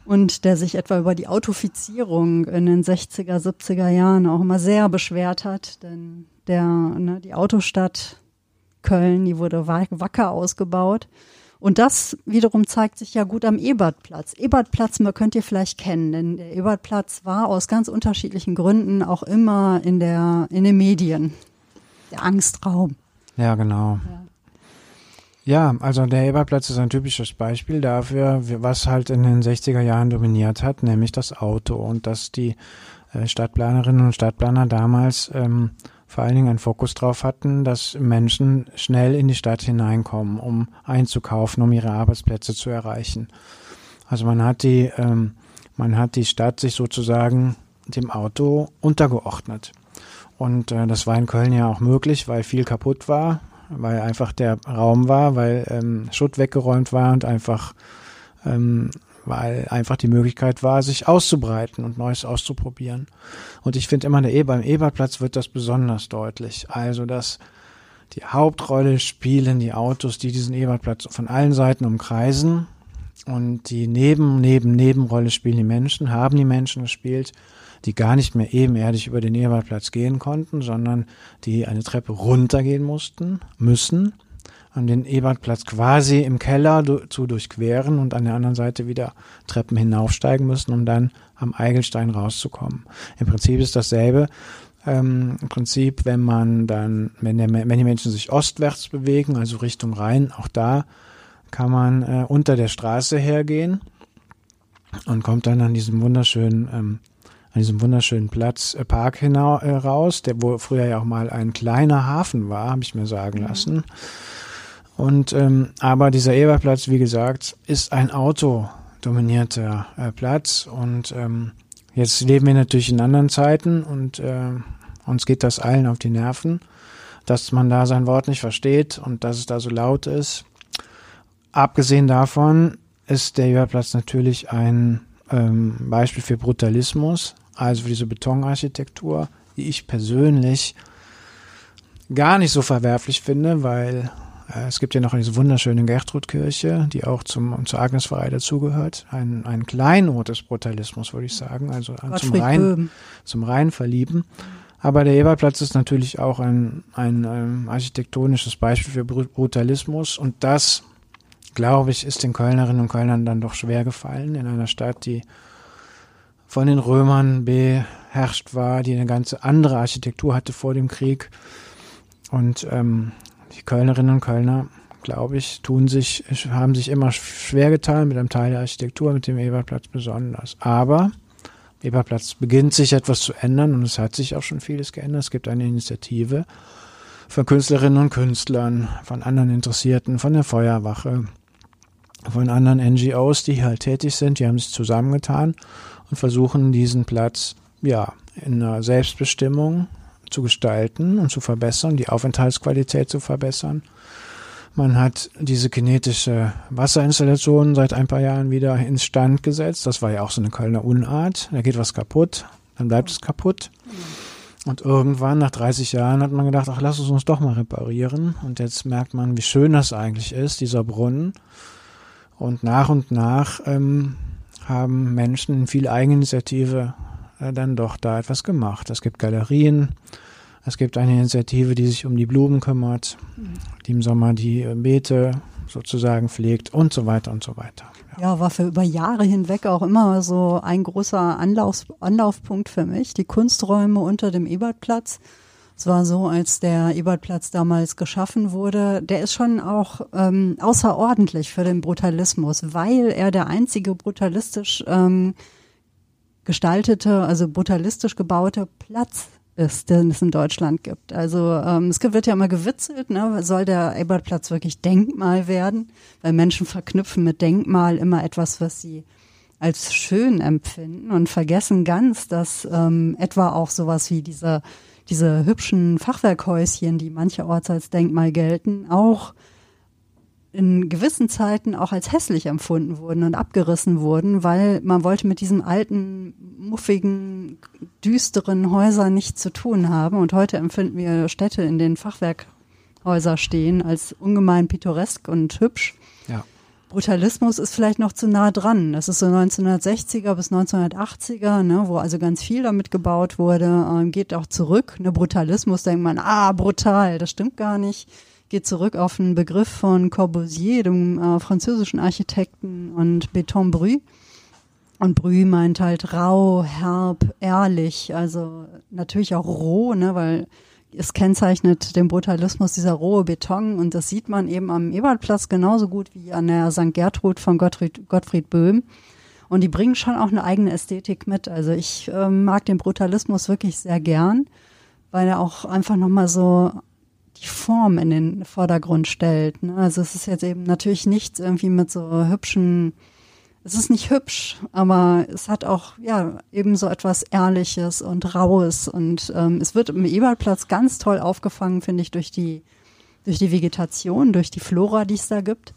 Und der sich etwa über die Autofizierung in den 60er, 70er Jahren auch immer sehr beschwert hat, denn der, ne, die Autostadt Köln, die wurde wacker ausgebaut. Und das wiederum zeigt sich ja gut am Ebertplatz. Ebertplatz man könnt ihr vielleicht kennen, denn der Ebertplatz war aus ganz unterschiedlichen Gründen auch immer in der in den Medien. Der Angstraum. Ja, genau. Ja. Ja, also der Ebertplatz ist ein typisches Beispiel dafür, was halt in den 60er Jahren dominiert hat, nämlich das Auto und dass die äh, Stadtplanerinnen und Stadtplaner damals ähm, vor allen Dingen einen Fokus drauf hatten, dass Menschen schnell in die Stadt hineinkommen, um einzukaufen, um ihre Arbeitsplätze zu erreichen. Also man hat die, ähm, man hat die Stadt sich sozusagen dem Auto untergeordnet. Und äh, das war in Köln ja auch möglich, weil viel kaputt war, weil einfach der Raum war, weil ähm, Schutt weggeräumt war und einfach ähm, weil einfach die Möglichkeit war, sich auszubreiten und Neues auszuprobieren. Und ich finde immer, e beim Ebertplatz wird das besonders deutlich. Also, dass die Hauptrolle spielen die Autos, die diesen Ebertplatz von allen Seiten umkreisen. Und die Neben-, Neben-, Nebenrolle spielen die Menschen, haben die Menschen gespielt, die gar nicht mehr ebenerdig über den Ebertplatz gehen konnten, sondern die eine Treppe runtergehen mussten, müssen und den Ebertplatz quasi im Keller zu durchqueren und an der anderen Seite wieder Treppen hinaufsteigen müssen, um dann am Eigelstein rauszukommen. Im Prinzip ist dasselbe. Ähm, Im Prinzip, wenn man dann, wenn, der, wenn die Menschen sich ostwärts bewegen, also Richtung Rhein, auch da kann man äh, unter der Straße hergehen und kommt dann an diesem wunderschönen, ähm, an diesem wunderschönen Platz äh, Park hinaus äh, raus, der wo früher ja auch mal ein kleiner Hafen war, habe ich mir sagen mhm. Und ähm, aber dieser Eberplatz, wie gesagt, ist ein autodominierter äh, Platz und ähm, jetzt leben wir natürlich in anderen Zeiten und äh, uns geht das allen auf die Nerven, dass man da sein Wort nicht versteht und dass es da so laut ist. Abgesehen davon ist der Eberplatz natürlich ein ähm, Beispiel für Brutalismus, also für diese Betonarchitektur, die ich persönlich gar nicht so verwerflich finde, weil es gibt ja noch diese wunderschöne Gertrudkirche, die auch zum, zur Agnespfarrei dazugehört. Ein, ein Kleinod des Brutalismus, würde ich sagen. Also zum Rhein, zum Rhein verlieben. Aber der Eberplatz ist natürlich auch ein, ein, ein ähm, architektonisches Beispiel für Brutalismus. Und das, glaube ich, ist den Kölnerinnen und Kölnern dann doch schwer gefallen in einer Stadt, die von den Römern beherrscht war, die eine ganze andere Architektur hatte vor dem Krieg. Und ähm, die Kölnerinnen und Kölner, glaube ich, tun sich, haben sich immer schwer getan mit einem Teil der Architektur, mit dem Eberplatz besonders. Aber Eberplatz beginnt sich etwas zu ändern und es hat sich auch schon vieles geändert. Es gibt eine Initiative von Künstlerinnen und Künstlern, von anderen Interessierten, von der Feuerwache, von anderen NGOs, die hier halt tätig sind. Die haben sich zusammengetan und versuchen diesen Platz ja in einer Selbstbestimmung zu gestalten und zu verbessern, die Aufenthaltsqualität zu verbessern. Man hat diese kinetische Wasserinstallation seit ein paar Jahren wieder instand gesetzt. Das war ja auch so eine Kölner Unart. Da geht was kaputt, dann bleibt es kaputt. Und irgendwann, nach 30 Jahren, hat man gedacht, ach, lass es uns doch mal reparieren. Und jetzt merkt man, wie schön das eigentlich ist, dieser Brunnen. Und nach und nach ähm, haben Menschen viel Eigeninitiative dann doch da etwas gemacht. Es gibt Galerien, es gibt eine Initiative, die sich um die Blumen kümmert, die im Sommer die Beete sozusagen pflegt und so weiter und so weiter. Ja. ja, war für über Jahre hinweg auch immer so ein großer Anlauf, Anlaufpunkt für mich, die Kunsträume unter dem Ebertplatz. Es war so, als der Ebertplatz damals geschaffen wurde, der ist schon auch ähm, außerordentlich für den Brutalismus, weil er der einzige brutalistisch ähm, gestaltete, also brutalistisch gebaute Platz ist, den es in Deutschland gibt. Also ähm, es wird ja immer gewitzelt, ne? soll der Ebertplatz wirklich Denkmal werden? Weil Menschen verknüpfen mit Denkmal immer etwas, was sie als schön empfinden und vergessen ganz, dass ähm, etwa auch sowas wie diese, diese hübschen Fachwerkhäuschen, die mancherorts als Denkmal gelten, auch in gewissen Zeiten auch als hässlich empfunden wurden und abgerissen wurden, weil man wollte mit diesem alten, muffigen, düsteren Häusern nichts zu tun haben. Und heute empfinden wir Städte, in denen Fachwerkhäuser stehen, als ungemein pittoresk und hübsch. Ja. Brutalismus ist vielleicht noch zu nah dran. Das ist so 1960er bis 1980er, ne, wo also ganz viel damit gebaut wurde, ähm, geht auch zurück. Ne, Brutalismus denkt man, ah, brutal, das stimmt gar nicht geht zurück auf einen Begriff von Corbusier, dem äh, französischen Architekten und Beton Brü. Und Brü meint halt rau, herb, ehrlich, also natürlich auch roh, ne, weil es kennzeichnet den Brutalismus dieser rohe Beton und das sieht man eben am Ebertplatz genauso gut wie an der St. Gertrud von Gottfried, Gottfried Böhm. Und die bringen schon auch eine eigene Ästhetik mit. Also ich äh, mag den Brutalismus wirklich sehr gern, weil er auch einfach nochmal so die Form in den Vordergrund stellt. Ne? Also es ist jetzt eben natürlich nichts irgendwie mit so hübschen, es ist nicht hübsch, aber es hat auch ja eben so etwas Ehrliches und Raues und ähm, es wird im Ebertplatz ganz toll aufgefangen, finde ich, durch die durch die Vegetation, durch die Flora, die es da gibt.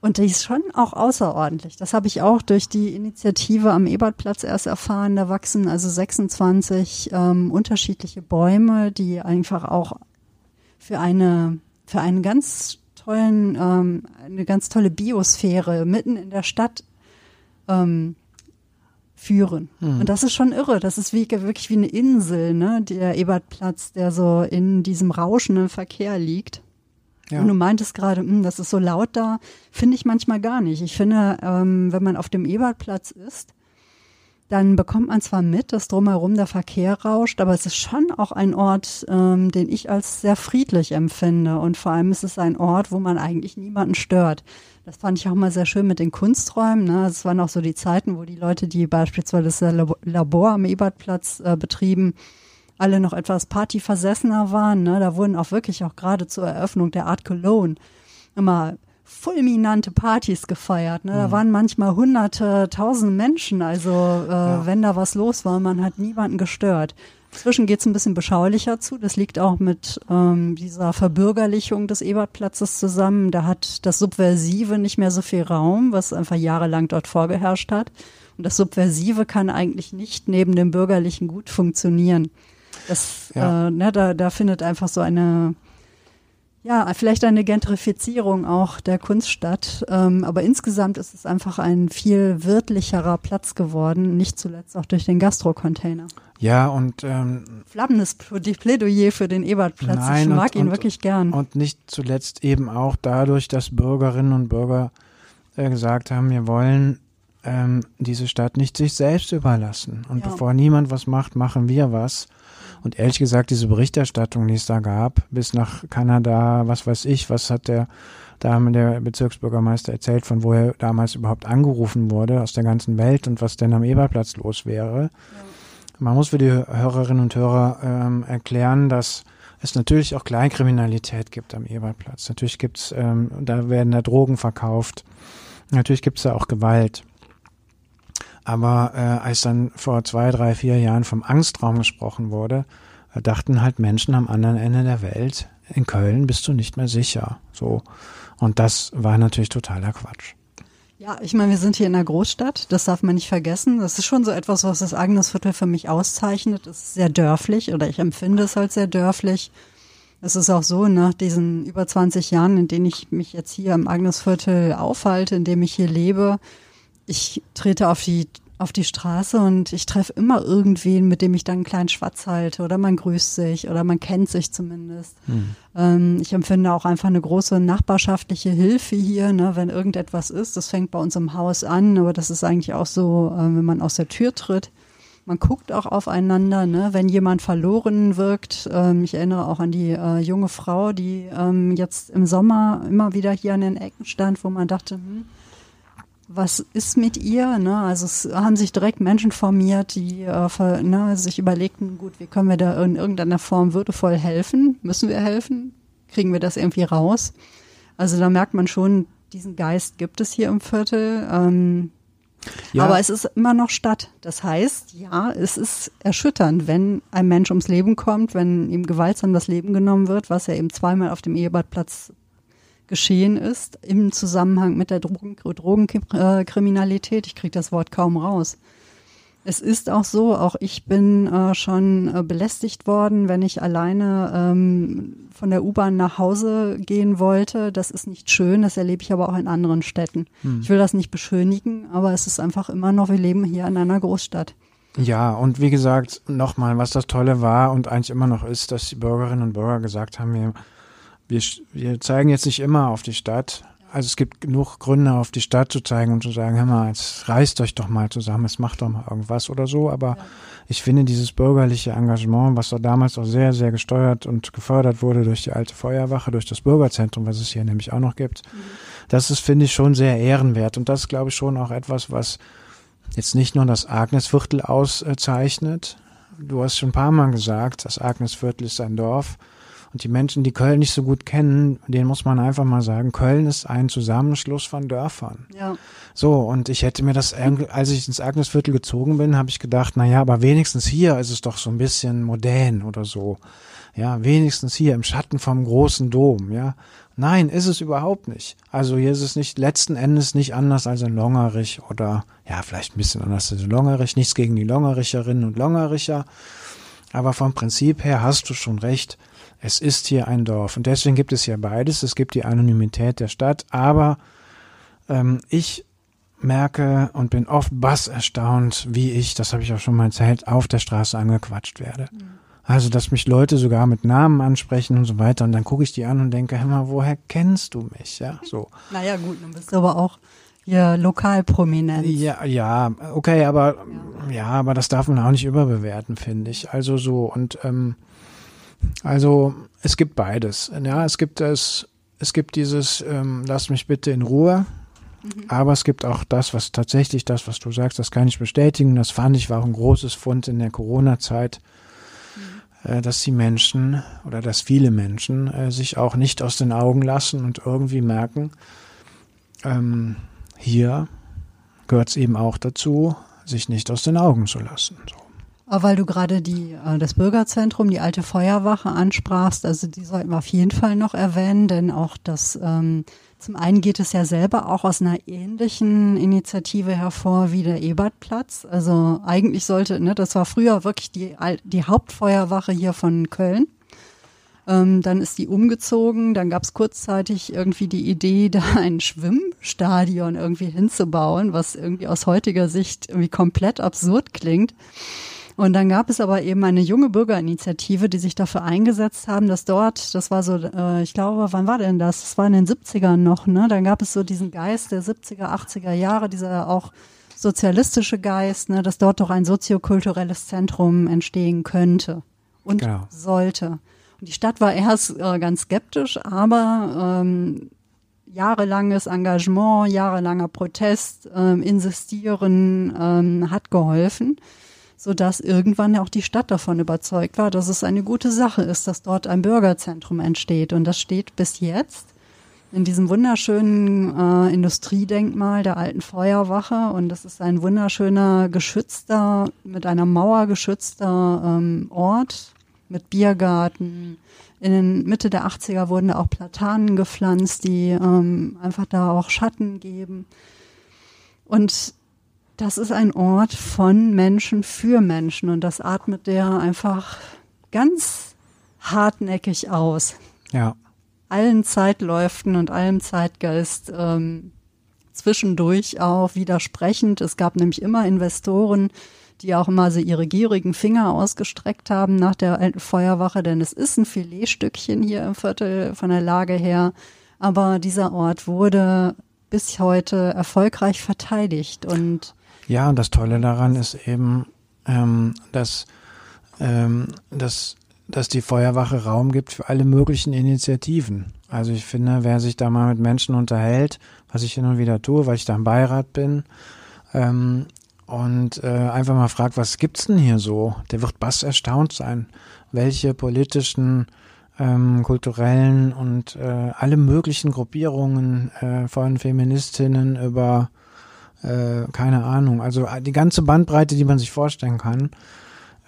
Und die ist schon auch außerordentlich. Das habe ich auch durch die Initiative am Ebertplatz erst erfahren. Da wachsen also 26 ähm, unterschiedliche Bäume, die einfach auch für eine für einen ganz tollen ähm, eine ganz tolle Biosphäre mitten in der Stadt ähm, führen. Hm. Und das ist schon irre. Das ist wie, wirklich wie eine Insel, ne? Der Ebertplatz, der so in diesem rauschenden Verkehr liegt. Ja. Und du meintest gerade, hm, das ist so laut da, finde ich manchmal gar nicht. Ich finde, ähm, wenn man auf dem Ebertplatz ist, dann bekommt man zwar mit, dass drumherum der Verkehr rauscht, aber es ist schon auch ein Ort, ähm, den ich als sehr friedlich empfinde. Und vor allem ist es ein Ort, wo man eigentlich niemanden stört. Das fand ich auch mal sehr schön mit den Kunsträumen. Ne? Es waren auch so die Zeiten, wo die Leute, die beispielsweise das Labor am Ebertplatz äh, betrieben, alle noch etwas partyversessener waren. Ne? Da wurden auch wirklich auch gerade zur Eröffnung der Art Cologne immer fulminante Partys gefeiert. Ne? Da mhm. waren manchmal hunderte, tausende Menschen. Also äh, ja. wenn da was los war, man hat niemanden gestört. Inzwischen geht es ein bisschen beschaulicher zu. Das liegt auch mit ähm, dieser Verbürgerlichung des Ebertplatzes zusammen. Da hat das Subversive nicht mehr so viel Raum, was einfach jahrelang dort vorgeherrscht hat. Und das Subversive kann eigentlich nicht neben dem Bürgerlichen gut funktionieren. Das, ja. äh, ne, da, da findet einfach so eine ja, vielleicht eine Gentrifizierung auch der Kunststadt. Ähm, aber insgesamt ist es einfach ein viel wirtlicherer Platz geworden, nicht zuletzt auch durch den Gastro-Container. Ja, und ähm, flammendes Plädoyer für den Ebertplatz. Nein, ich mag und, ihn und, wirklich gern. Und nicht zuletzt eben auch dadurch, dass Bürgerinnen und Bürger äh, gesagt haben, wir wollen ähm, diese Stadt nicht sich selbst überlassen. Und ja. bevor niemand was macht, machen wir was. Und ehrlich gesagt, diese Berichterstattung, die es da gab, bis nach Kanada, was weiß ich, was hat der da der Bezirksbürgermeister erzählt, von wo er damals überhaupt angerufen wurde aus der ganzen Welt und was denn am Eberplatz los wäre. Ja. Man muss für die Hörerinnen und Hörer ähm, erklären, dass es natürlich auch Kleinkriminalität gibt am Eberplatz. Natürlich gibt's, ähm, da werden da Drogen verkauft. Natürlich gibt's da auch Gewalt. Aber äh, als dann vor zwei, drei, vier Jahren vom Angstraum gesprochen wurde, dachten halt Menschen am anderen Ende der Welt, in Köln bist du nicht mehr sicher. So. Und das war natürlich totaler Quatsch. Ja, ich meine, wir sind hier in einer Großstadt, das darf man nicht vergessen. Das ist schon so etwas, was das Agnesviertel für mich auszeichnet. Es ist sehr dörflich oder ich empfinde es als sehr dörflich. Es ist auch so, nach diesen über 20 Jahren, in denen ich mich jetzt hier im Agnesviertel aufhalte, in dem ich hier lebe, ich trete auf die auf die Straße und ich treffe immer irgendwen, mit dem ich dann einen kleinen Schwatz halte oder man grüßt sich oder man kennt sich zumindest. Hm. Ähm, ich empfinde auch einfach eine große nachbarschaftliche Hilfe hier, ne, wenn irgendetwas ist. Das fängt bei uns im Haus an, aber das ist eigentlich auch so, äh, wenn man aus der Tür tritt. Man guckt auch aufeinander, ne? wenn jemand verloren wirkt. Ähm, ich erinnere auch an die äh, junge Frau, die ähm, jetzt im Sommer immer wieder hier an den Ecken stand, wo man dachte, hm, was ist mit ihr? Ne? Also es haben sich direkt Menschen formiert, die äh, ne, sich überlegten, gut, wie können wir da in irgendeiner Form würdevoll helfen? Müssen wir helfen? Kriegen wir das irgendwie raus? Also da merkt man schon, diesen Geist gibt es hier im Viertel. Ähm, ja. Aber es ist immer noch Stadt. Das heißt, ja, es ist erschütternd, wenn ein Mensch ums Leben kommt, wenn ihm gewaltsam das Leben genommen wird, was ja eben zweimal auf dem Ehebadplatz geschehen ist im Zusammenhang mit der Drogen, Drogenkriminalität. Ich kriege das Wort kaum raus. Es ist auch so, auch ich bin äh, schon äh, belästigt worden, wenn ich alleine ähm, von der U-Bahn nach Hause gehen wollte. Das ist nicht schön, das erlebe ich aber auch in anderen Städten. Hm. Ich will das nicht beschönigen, aber es ist einfach immer noch, wir leben hier in einer Großstadt. Ja, und wie gesagt, nochmal, was das Tolle war und eigentlich immer noch ist, dass die Bürgerinnen und Bürger gesagt haben, wir wir, wir zeigen jetzt nicht immer auf die Stadt. Also es gibt genug Gründe, auf die Stadt zu zeigen und zu sagen, hör mal, jetzt reißt euch doch mal zusammen, es macht doch mal irgendwas oder so. Aber ja. ich finde dieses bürgerliche Engagement, was da damals auch sehr, sehr gesteuert und gefördert wurde durch die alte Feuerwache, durch das Bürgerzentrum, was es hier nämlich auch noch gibt, mhm. das ist, finde ich, schon sehr ehrenwert. Und das ist, glaube ich, schon auch etwas, was jetzt nicht nur das Agnesviertel auszeichnet. Du hast schon ein paar Mal gesagt, das Agnesviertel ist ein Dorf und die Menschen, die Köln nicht so gut kennen, denen muss man einfach mal sagen, Köln ist ein Zusammenschluss von Dörfern. Ja. So, und ich hätte mir das, als ich ins Agnesviertel gezogen bin, habe ich gedacht, na ja, aber wenigstens hier ist es doch so ein bisschen modern oder so. Ja, wenigstens hier im Schatten vom großen Dom, ja. Nein, ist es überhaupt nicht. Also hier ist es nicht letzten Endes nicht anders als in Longerich oder ja, vielleicht ein bisschen anders als in Longerich. Nichts gegen die Longericherinnen und Longericher. Aber vom Prinzip her hast du schon recht. Es ist hier ein Dorf und deswegen gibt es ja beides. Es gibt die Anonymität der Stadt, aber ähm, ich merke und bin oft bass erstaunt, wie ich, das habe ich auch schon mal erzählt, auf der Straße angequatscht werde. Mhm. Also, dass mich Leute sogar mit Namen ansprechen und so weiter. Und dann gucke ich die an und denke, hör mal, woher kennst du mich? Ja, so. Naja, gut, du bist aber auch hier lokal prominent. Ja, ja, okay, aber ja. ja, aber das darf man auch nicht überbewerten, finde ich. Also so und ähm, also es gibt beides. Ja, es gibt es, es gibt dieses, ähm, lass mich bitte in Ruhe. Mhm. Aber es gibt auch das, was tatsächlich das, was du sagst, das kann ich bestätigen. Das fand ich war auch ein großes Fund in der Corona-Zeit, mhm. äh, dass die Menschen oder dass viele Menschen äh, sich auch nicht aus den Augen lassen und irgendwie merken, ähm, hier gehört es eben auch dazu, sich nicht aus den Augen zu lassen. So. Weil du gerade die, äh, das Bürgerzentrum, die alte Feuerwache ansprachst, also die sollten wir auf jeden Fall noch erwähnen, denn auch das, ähm, zum einen geht es ja selber auch aus einer ähnlichen Initiative hervor wie der Ebertplatz. Also eigentlich sollte, ne, das war früher wirklich die, die Hauptfeuerwache hier von Köln. Ähm, dann ist die umgezogen. Dann gab es kurzzeitig irgendwie die Idee, da ein Schwimmstadion irgendwie hinzubauen, was irgendwie aus heutiger Sicht irgendwie komplett absurd klingt. Und dann gab es aber eben eine junge Bürgerinitiative, die sich dafür eingesetzt haben, dass dort, das war so, äh, ich glaube, wann war denn das? Das war in den 70ern noch, ne? Dann gab es so diesen Geist der 70er, 80er Jahre, dieser auch sozialistische Geist, ne, dass dort doch ein soziokulturelles Zentrum entstehen könnte und genau. sollte. Und die Stadt war erst äh, ganz skeptisch, aber ähm, jahrelanges Engagement, jahrelanger Protest, ähm, Insistieren ähm, hat geholfen sodass irgendwann auch die Stadt davon überzeugt war, dass es eine gute Sache ist, dass dort ein Bürgerzentrum entsteht. Und das steht bis jetzt in diesem wunderschönen äh, Industriedenkmal der alten Feuerwache. Und das ist ein wunderschöner, geschützter, mit einer Mauer geschützter ähm, Ort mit Biergarten. In den Mitte der 80er wurden da auch Platanen gepflanzt, die ähm, einfach da auch Schatten geben. Und das ist ein Ort von Menschen für Menschen und das atmet der einfach ganz hartnäckig aus. Ja. Allen Zeitläuften und allem Zeitgeist ähm, zwischendurch auch widersprechend. Es gab nämlich immer Investoren, die auch immer so ihre gierigen Finger ausgestreckt haben nach der Feuerwache, denn es ist ein Filetstückchen hier im Viertel von der Lage her. Aber dieser Ort wurde bis heute erfolgreich verteidigt und ja, und das Tolle daran ist eben, ähm, dass, ähm, dass, dass die Feuerwache Raum gibt für alle möglichen Initiativen. Also ich finde, wer sich da mal mit Menschen unterhält, was ich hin und wieder tue, weil ich da im Beirat bin, ähm, und äh, einfach mal fragt, was gibt's denn hier so? Der wird bass erstaunt sein, welche politischen, ähm, kulturellen und äh, alle möglichen Gruppierungen äh, von Feministinnen über äh, keine Ahnung, also äh, die ganze Bandbreite, die man sich vorstellen kann,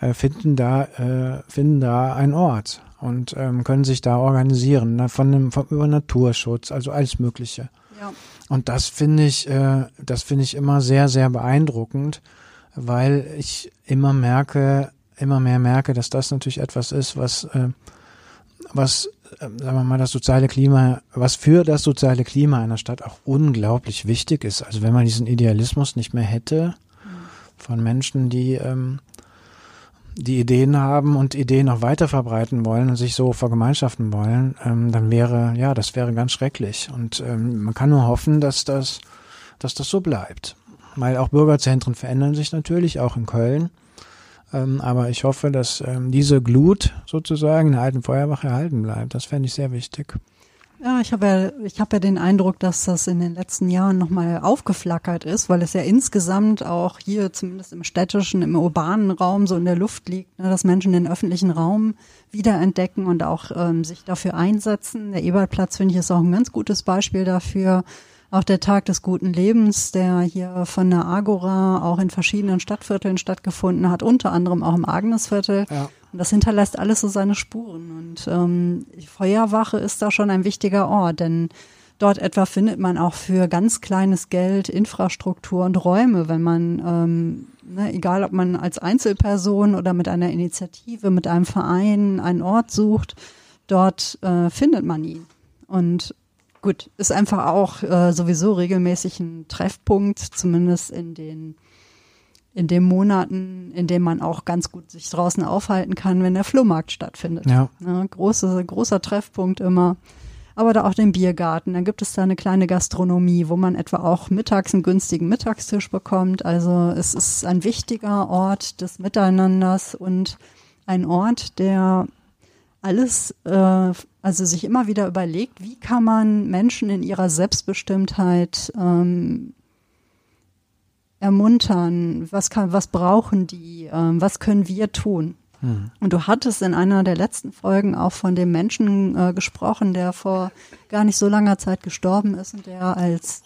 äh, finden da äh, finden da einen Ort und ähm, können sich da organisieren, ne, von dem von, über Naturschutz, also alles Mögliche. Ja. Und das finde ich, äh, das finde ich immer sehr sehr beeindruckend, weil ich immer merke, immer mehr merke, dass das natürlich etwas ist, was äh, was sagen wir mal, das soziale Klima, was für das soziale Klima einer Stadt auch unglaublich wichtig ist. Also wenn man diesen Idealismus nicht mehr hätte von Menschen, die ähm, die Ideen haben und Ideen auch weiter verbreiten wollen und sich so vergemeinschaften wollen, ähm, dann wäre, ja, das wäre ganz schrecklich. Und ähm, man kann nur hoffen, dass das, dass das so bleibt. Weil auch Bürgerzentren verändern sich natürlich, auch in Köln. Ähm, aber ich hoffe, dass ähm, diese Glut sozusagen in der alten Feuerwache erhalten bleibt. Das fände ich sehr wichtig. Ja, ich habe ja, ich habe ja den Eindruck, dass das in den letzten Jahren nochmal aufgeflackert ist, weil es ja insgesamt auch hier, zumindest im städtischen, im urbanen Raum so in der Luft liegt, ne, dass Menschen den öffentlichen Raum wiederentdecken und auch ähm, sich dafür einsetzen. Der Ebertplatz, finde ich, ist auch ein ganz gutes Beispiel dafür auch der Tag des guten Lebens, der hier von der Agora auch in verschiedenen Stadtvierteln stattgefunden hat, unter anderem auch im Agnesviertel. Ja. Und das hinterlässt alles so seine Spuren. Und ähm, die Feuerwache ist da schon ein wichtiger Ort, denn dort etwa findet man auch für ganz kleines Geld Infrastruktur und Räume, wenn man, ähm, ne, egal ob man als Einzelperson oder mit einer Initiative, mit einem Verein einen Ort sucht, dort äh, findet man ihn. Und gut, ist einfach auch äh, sowieso regelmäßig ein Treffpunkt, zumindest in den in den Monaten, in denen man auch ganz gut sich draußen aufhalten kann, wenn der Flohmarkt stattfindet. Ja. Ne, große, großer Treffpunkt immer. Aber da auch den Biergarten. Dann gibt es da eine kleine Gastronomie, wo man etwa auch mittags einen günstigen Mittagstisch bekommt. Also es ist ein wichtiger Ort des Miteinanders und ein Ort, der alles, äh, also sich immer wieder überlegt, wie kann man Menschen in ihrer Selbstbestimmtheit ähm, ermuntern, was kann, was brauchen die, ähm, was können wir tun. Hm. Und du hattest in einer der letzten Folgen auch von dem Menschen äh, gesprochen, der vor gar nicht so langer Zeit gestorben ist und der als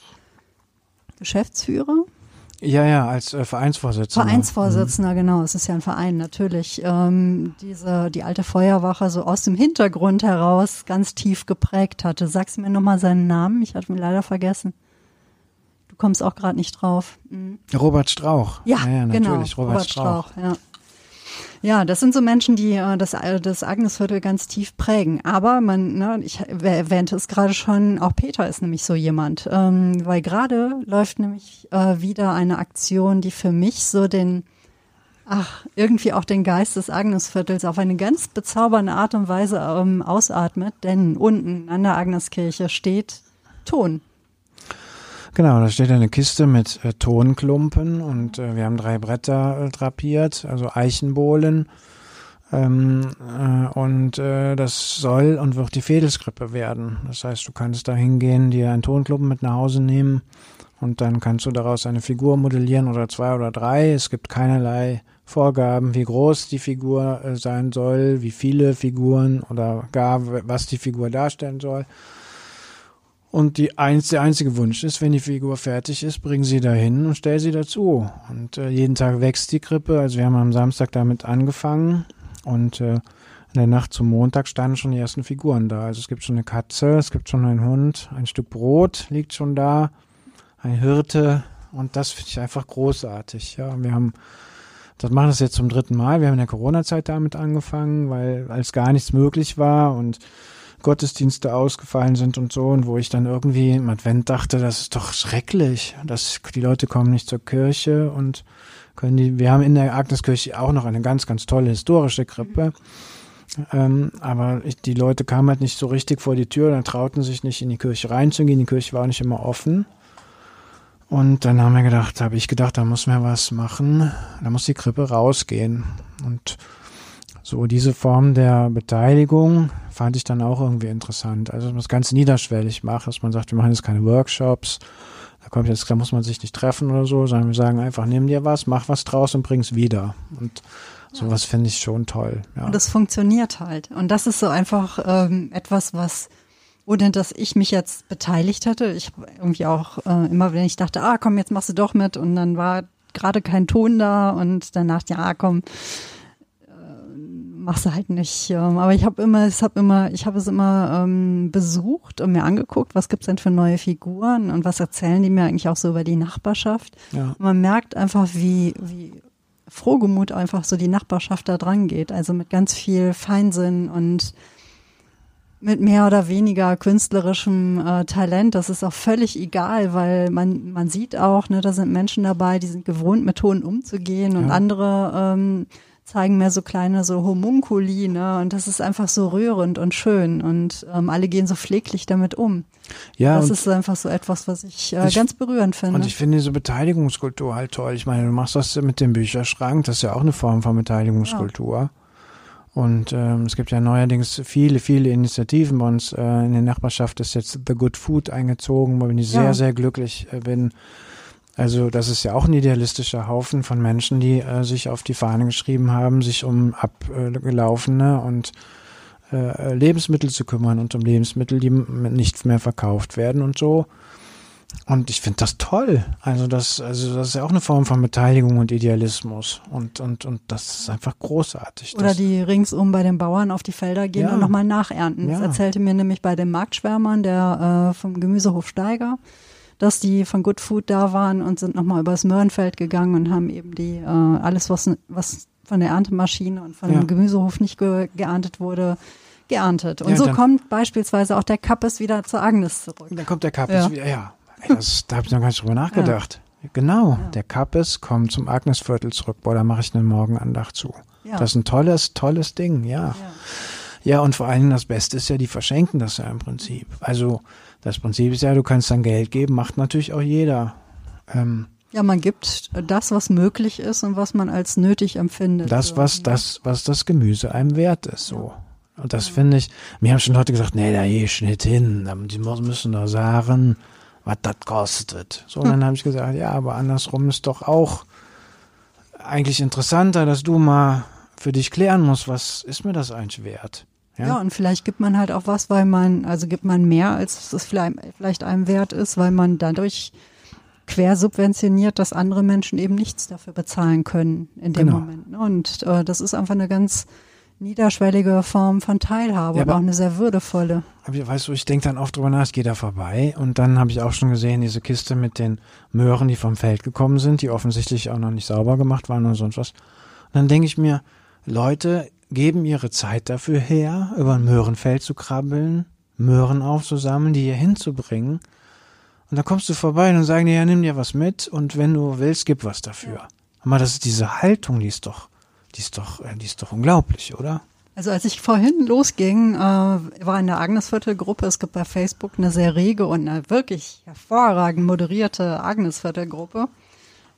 Geschäftsführer Ja, ja, als äh, Vereinsvorsitzender. Vereinsvorsitzender, genau, es ist ja ein Verein natürlich, ähm, diese, die alte Feuerwache so aus dem Hintergrund heraus ganz tief geprägt hatte. Sagst du mir nochmal seinen Namen? Ich hatte ihn leider vergessen. Du kommst auch gerade nicht drauf. Mhm. Mhm. Robert Strauch. Ja, ja, genau. natürlich, Robert, Strauch. ja. Ja, das sind so Menschen, die äh, das, äh, das Agnesviertel ganz tief prägen. Aber man, ne, ich erwähnte es gerade schon, auch Peter ist nämlich so jemand. Ähm, weil gerade läuft nämlich äh, wieder eine Aktion, die für mich so den, ach, irgendwie auch den Geist des Agnesviertels auf eine ganz bezaubernde Art und Weise ähm, ausatmet. Denn unten an der Agneskirche steht Ton. Genau, da steht eine Kiste mit äh, Tonklumpen und äh, wir haben drei Bretter äh, drapiert, also Eichenbohlen. Ähm, äh, und äh, das soll und wird die Fädelskrippe werden. Das heißt, du kannst da hingehen, dir einen Tonklumpen mit nach Hause nehmen und dann kannst du daraus eine Figur modellieren oder zwei oder drei. Es gibt keinerlei Vorgaben, wie groß die Figur äh, sein soll, wie viele Figuren oder gar was die Figur darstellen soll. Und die eins, der einzige Wunsch ist, wenn die Figur fertig ist, bring sie dahin und stell sie dazu. Und äh, jeden Tag wächst die Krippe. Also wir haben am Samstag damit angefangen und äh, in der Nacht zum Montag standen schon die ersten Figuren da. Also es gibt schon eine Katze, es gibt schon einen Hund, ein Stück Brot liegt schon da, ein Hirte und das finde ich einfach großartig. Ja, wir haben das machen das jetzt zum dritten Mal. Wir haben in der Corona-Zeit damit angefangen, weil als gar nichts möglich war und Gottesdienste ausgefallen sind und so und wo ich dann irgendwie im Advent dachte, das ist doch schrecklich, dass die Leute kommen nicht zur Kirche und können die, wir haben in der Agneskirche auch noch eine ganz, ganz tolle historische Krippe, ähm, aber ich, die Leute kamen halt nicht so richtig vor die Tür, dann trauten sich nicht in die Kirche reinzugehen, die Kirche war nicht immer offen. Und dann haben wir gedacht, habe ich gedacht, da muss man was machen, da muss die Krippe rausgehen. Und so, diese Form der Beteiligung fand ich dann auch irgendwie interessant. Also, dass man es ganz niederschwellig macht, dass man sagt, wir machen jetzt keine Workshops, da kommt jetzt, da muss man sich nicht treffen oder so, sondern wir sagen einfach, nimm dir was, mach was draus und bring's wieder. Und sowas finde ich schon toll. Ja. Und es funktioniert halt. Und das ist so einfach ähm, etwas, was, ohne dass ich mich jetzt beteiligt hätte, ich irgendwie auch äh, immer, wenn ich dachte, ah, komm, jetzt machst du doch mit und dann war gerade kein Ton da und dann dachte, ja, komm, machst du halt nicht. Ähm, aber ich habe immer, ich habe immer, ich habe es immer ähm, besucht und mir angeguckt, was gibt's denn für neue Figuren und was erzählen die mir eigentlich auch so über die Nachbarschaft. Ja. Man merkt einfach, wie, wie frohgemut einfach so die Nachbarschaft da dran geht. Also mit ganz viel Feinsinn und mit mehr oder weniger künstlerischem äh, Talent. Das ist auch völlig egal, weil man, man sieht auch, ne, da sind Menschen dabei, die sind gewohnt, mit Ton umzugehen und Ja. andere ähm, zeigen mehr so kleine so Homunkuli, ne? Und das ist einfach so rührend und schön und ähm, alle gehen so pfleglich damit um. ja, das ist einfach so etwas, was ich, äh, Ich- ganz berührend finde. und ich finde diese Beteiligungskultur halt toll. Ich meine, du machst das mit dem Bücherschrank, das ist ja auch eine Form von Beteiligungskultur. Und ähm, es gibt ja neuerdings viele, viele Initiativen bei uns. Äh, in der Nachbarschaft ist jetzt The Good Food eingezogen, wo ich Ja. sehr, sehr glücklich äh, bin. Also das ist ja auch ein idealistischer Haufen von Menschen, die äh, sich auf die Fahne geschrieben haben, sich um abgelaufene und äh, Lebensmittel zu kümmern und um Lebensmittel, die nicht mehr verkauft werden und so. Und ich finde das toll. Also das, also das ist ja auch eine Form von Beteiligung und Idealismus. Und, und, und das ist einfach großartig. Oder das, die ringsum bei den Bauern auf die Felder gehen Ja. und nochmal nachernten. Das Ja. erzählte mir nämlich bei den Marktschwärmern, der äh, vom Gemüsehof Steiger, dass die von Good Food da waren und sind nochmal übers Möhrenfeld gegangen und haben eben die äh, alles, was, was von der Erntemaschine und von Ja. dem Gemüsehof nicht ge geerntet wurde, geerntet. Und Ja, so kommt beispielsweise auch der Kappes wieder zu Agnes zurück. dann kommt der Kappes Ja. wieder, ja. Ey, das, da habe ich noch gar nicht drüber nachgedacht. Genau, der Kappes kommt zum Agnesviertel zurück. Boah, da mache ich eine Morgenandacht zu. Das ist ein tolles, tolles Ding, ja. ja. Ja, und vor allen Dingen das Beste ist ja, die verschenken das ja im Prinzip. Also das Prinzip ist ja, du kannst dann Geld geben, macht natürlich auch jeder. Ähm, ja, man gibt das, was möglich ist und was man als nötig empfindet. Das, was das, was das Gemüse einem wert ist, so. Und das finde ich, mir haben schon Leute gesagt, nee, da gehe ich nicht hin. Die müssen doch sagen, was das kostet. So, und dann habe ich gesagt, ja, aber andersrum ist doch auch eigentlich interessanter, dass du mal für dich klären musst, was ist mir das eigentlich wert? Ja? ja, und vielleicht gibt man halt auch was, weil man, also gibt man mehr, als es vielleicht einem wert ist, weil man dadurch quersubventioniert, dass andere Menschen eben nichts dafür bezahlen können in dem genau. Moment. Ne? Und äh, das ist einfach eine ganz niederschwellige Form von Teilhabe ja, aber auch eine sehr würdevolle. Aber weißt du, ich denke dann oft drüber nach, ich gehe da vorbei und dann habe ich auch schon gesehen, diese Kiste mit den Möhren, die vom Feld gekommen sind, die offensichtlich auch noch nicht sauber gemacht waren oder sonst was. Und dann denke ich mir, Leute geben ihre Zeit dafür her, über ein Möhrenfeld zu krabbeln, Möhren aufzusammeln, die hier hinzubringen. Und dann kommst du vorbei und sagen dir, ja, nimm dir was mit und wenn du willst, gib was dafür. Aber das ist diese Haltung, die ist doch, die ist doch, äh, die ist doch unglaublich, oder? Also als ich vorhin losging, äh, war in der Agnesviertel-Gruppe, es gibt bei Facebook eine sehr rege und eine wirklich hervorragend moderierte Agnesviertel-Gruppe.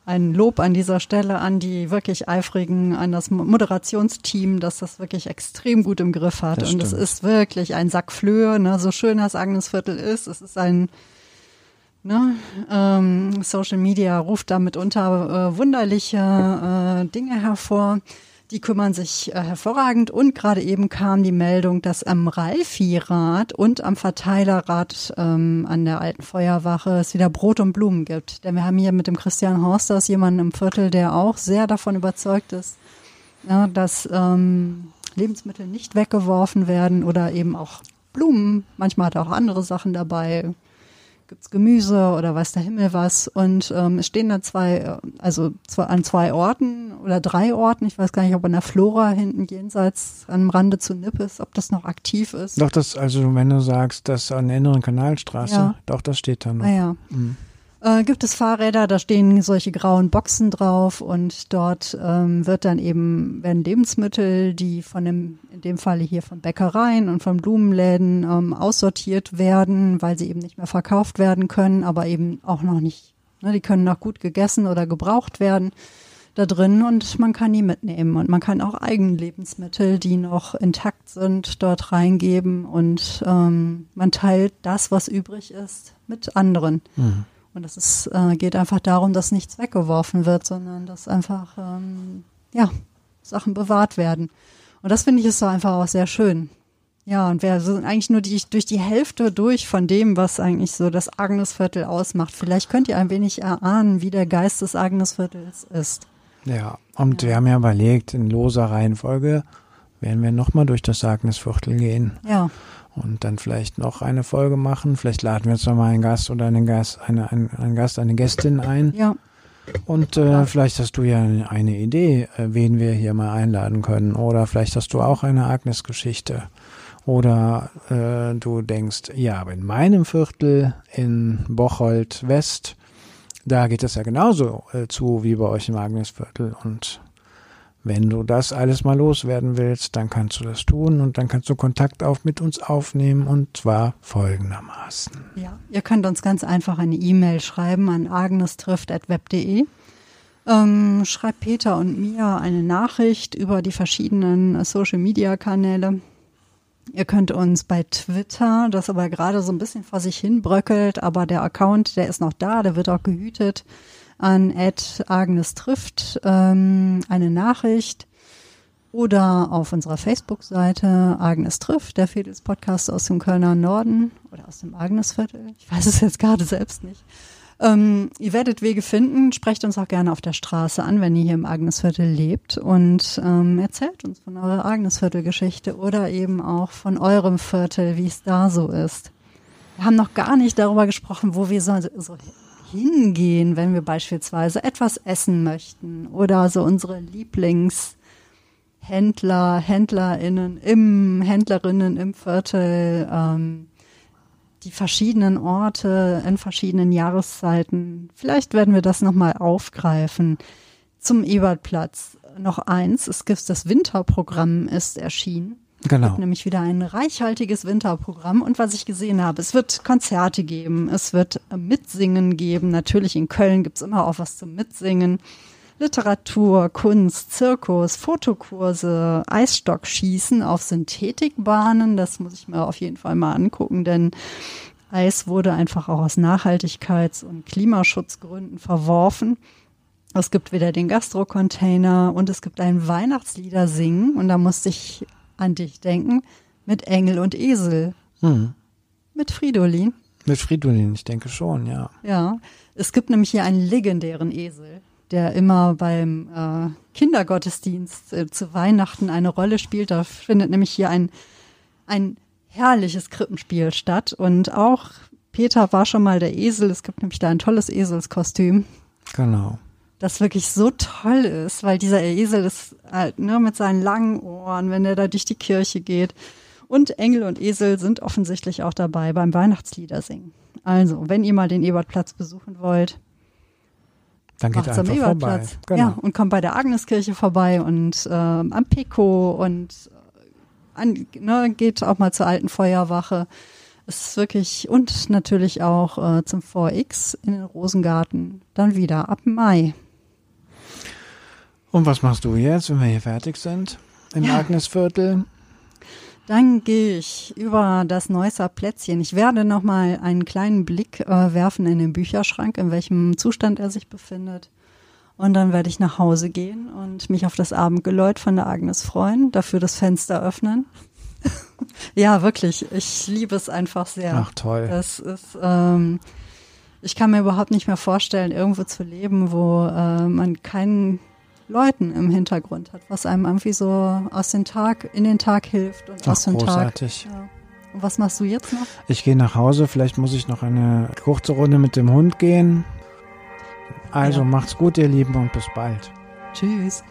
Ein Lob an dieser Stelle an die wirklich eifrigen, an das Moderationsteam, das das wirklich extrem gut im Griff hat. und es ist wirklich ein Sack Flöhe, ne? so schön das Agnesviertel ist. Es ist ein Ne? Ähm, Social Media ruft damit unter äh, wunderliche äh, Dinge hervor. Die kümmern sich äh, hervorragend und gerade eben kam die Meldung, dass am Ralfi-Rad und am Verteilerrad ähm, an der alten Feuerwache es wieder Brot und Blumen gibt. Denn wir haben hier mit dem Christian Horsters jemanden im Viertel, der auch sehr davon überzeugt ist, ja, dass ähm, Lebensmittel nicht weggeworfen werden oder eben auch Blumen. Manchmal hat er auch andere Sachen dabei, gibt's Gemüse oder weiß der Himmel was. Und ähm, es stehen da zwei, also zwei, an zwei Orten oder drei Orten. Ich weiß gar nicht, ob an der Flora hinten jenseits am Rande zu Nippes, ob das noch aktiv ist. Doch, das, also wenn du sagst, das an der inneren Kanalstraße, ja. doch, das steht da noch. Ah, ja. Mhm äh, gibt es Fahrräder, da stehen solche grauen Boxen drauf und dort ähm, wird dann eben werden Lebensmittel, die von dem in dem Falle hier von Bäckereien und von Blumenläden ähm, aussortiert werden, weil sie eben nicht mehr verkauft werden können, aber eben auch noch nicht. Ne, die können noch gut gegessen oder gebraucht werden da drin und man kann die mitnehmen und man kann auch Eigenlebensmittel, die noch intakt sind, dort reingeben und ähm, man teilt das, was übrig ist, mit anderen. Mhm. Und es ist, äh, geht einfach darum, dass nichts weggeworfen wird, sondern dass einfach ähm, ja, Sachen bewahrt werden. Und das finde ich ist so einfach auch sehr schön. Ja, und wir sind eigentlich nur die, durch die Hälfte durch von dem, was eigentlich so das Agnesviertel ausmacht. Vielleicht könnt ihr ein wenig erahnen, wie der Geist des Agnesviertels ist. Ja, und ja. wir haben ja überlegt, in loser Reihenfolge werden wir nochmal durch das Agnesviertel gehen. Ja und dann vielleicht noch eine Folge machen. Vielleicht laden wir jetzt noch mal einen Gast oder einen Gast, eine, einen, einen Gast, eine Gästin ein. Ja. Und äh, ja. vielleicht hast du ja eine Idee, äh, wen wir hier mal einladen können. Oder vielleicht hast du auch eine Agnes-Geschichte. Oder äh, du denkst, ja, aber in meinem Viertel in Bocholt West, da geht es ja genauso äh, zu wie bei euch im Agnesviertel. Und wenn du das alles mal loswerden willst, dann kannst du das tun und dann kannst du Kontakt auf mit uns aufnehmen und zwar folgendermaßen. Ja, ihr könnt uns ganz einfach eine E-Mail schreiben an agnestrift.web.de. Ähm, schreibt Peter und mir eine Nachricht über die verschiedenen Social Media Kanäle. Ihr könnt uns bei Twitter, das aber gerade so ein bisschen vor sich hin bröckelt, aber der Account, der ist noch da, der wird auch gehütet an Ed Agnes trifft ähm, eine Nachricht oder auf unserer Facebook-Seite Agnes trifft, der Fedels Podcast aus dem Kölner Norden oder aus dem Agnesviertel. Ich weiß es jetzt gerade selbst nicht. Ähm, ihr werdet Wege finden. Sprecht uns auch gerne auf der Straße an, wenn ihr hier im Agnesviertel lebt und ähm, erzählt uns von eurer Agnesviertel-Geschichte oder eben auch von eurem Viertel, wie es da so ist. Wir haben noch gar nicht darüber gesprochen, wo wir so, so hingehen, wenn wir beispielsweise etwas essen möchten oder so unsere Lieblingshändler, Händlerinnen im Händlerinnen im Viertel ähm, die verschiedenen Orte in verschiedenen Jahreszeiten. Vielleicht werden wir das nochmal aufgreifen. Zum Ebertplatz noch eins. Es gibt das Winterprogramm ist erschienen. Genau. Es gibt nämlich wieder ein reichhaltiges Winterprogramm. Und was ich gesehen habe, es wird Konzerte geben, es wird Mitsingen geben. Natürlich in Köln gibt's immer auch was zum Mitsingen. Literatur, Kunst, Zirkus, Fotokurse, Eisstockschießen auf Synthetikbahnen. Das muss ich mir auf jeden Fall mal angucken, denn Eis wurde einfach auch aus Nachhaltigkeits- und Klimaschutzgründen verworfen. Es gibt wieder den Gastro-Container und es gibt ein Weihnachtslieder singen und da musste ich an dich denken mit Engel und Esel. Hm. Mit Fridolin. Mit Fridolin, ich denke schon, ja. Ja, es gibt nämlich hier einen legendären Esel, der immer beim äh, Kindergottesdienst äh, zu Weihnachten eine Rolle spielt. Da findet nämlich hier ein, ein herrliches Krippenspiel statt. Und auch Peter war schon mal der Esel. Es gibt nämlich da ein tolles Eselskostüm. Genau. Das wirklich so toll ist, weil dieser Esel ist halt nur mit seinen langen Ohren, wenn er da durch die Kirche geht. Und Engel und Esel sind offensichtlich auch dabei beim Weihnachtsliedersingen. Also, wenn ihr mal den Ebertplatz besuchen wollt, Dann geht einfach vorbei. Ebertplatz. Genau. Ja, und kommt bei der Agneskirche vorbei und ähm, am Pico und äh, an, ne, geht auch mal zur alten Feuerwache. Es ist wirklich, und natürlich auch äh, zum VX in den Rosengarten. Dann wieder ab Mai. Und was machst du jetzt, wenn wir hier fertig sind? Im Ja. Agnesviertel? Dann gehe ich über das Neusser Plätzchen. Ich werde noch mal einen kleinen Blick äh, werfen in den Bücherschrank, in welchem Zustand er sich befindet. Und dann werde ich nach Hause gehen und mich auf das Abendgeläut von der Agnes freuen, dafür das Fenster öffnen. ja, wirklich. Ich liebe es einfach sehr. Ach toll. Das ist, ähm, ich kann mir überhaupt nicht mehr vorstellen, irgendwo zu leben, wo äh, man keinen Leuten im Hintergrund hat, was einem irgendwie so aus dem Tag, in den Tag hilft und Ach, aus dem Tag. großartig. Ja. Und was machst du jetzt noch? Ich gehe nach Hause, vielleicht muss ich noch eine kurze Runde mit dem Hund gehen. Also Ja. macht's gut, ihr Lieben, und bis bald. Tschüss.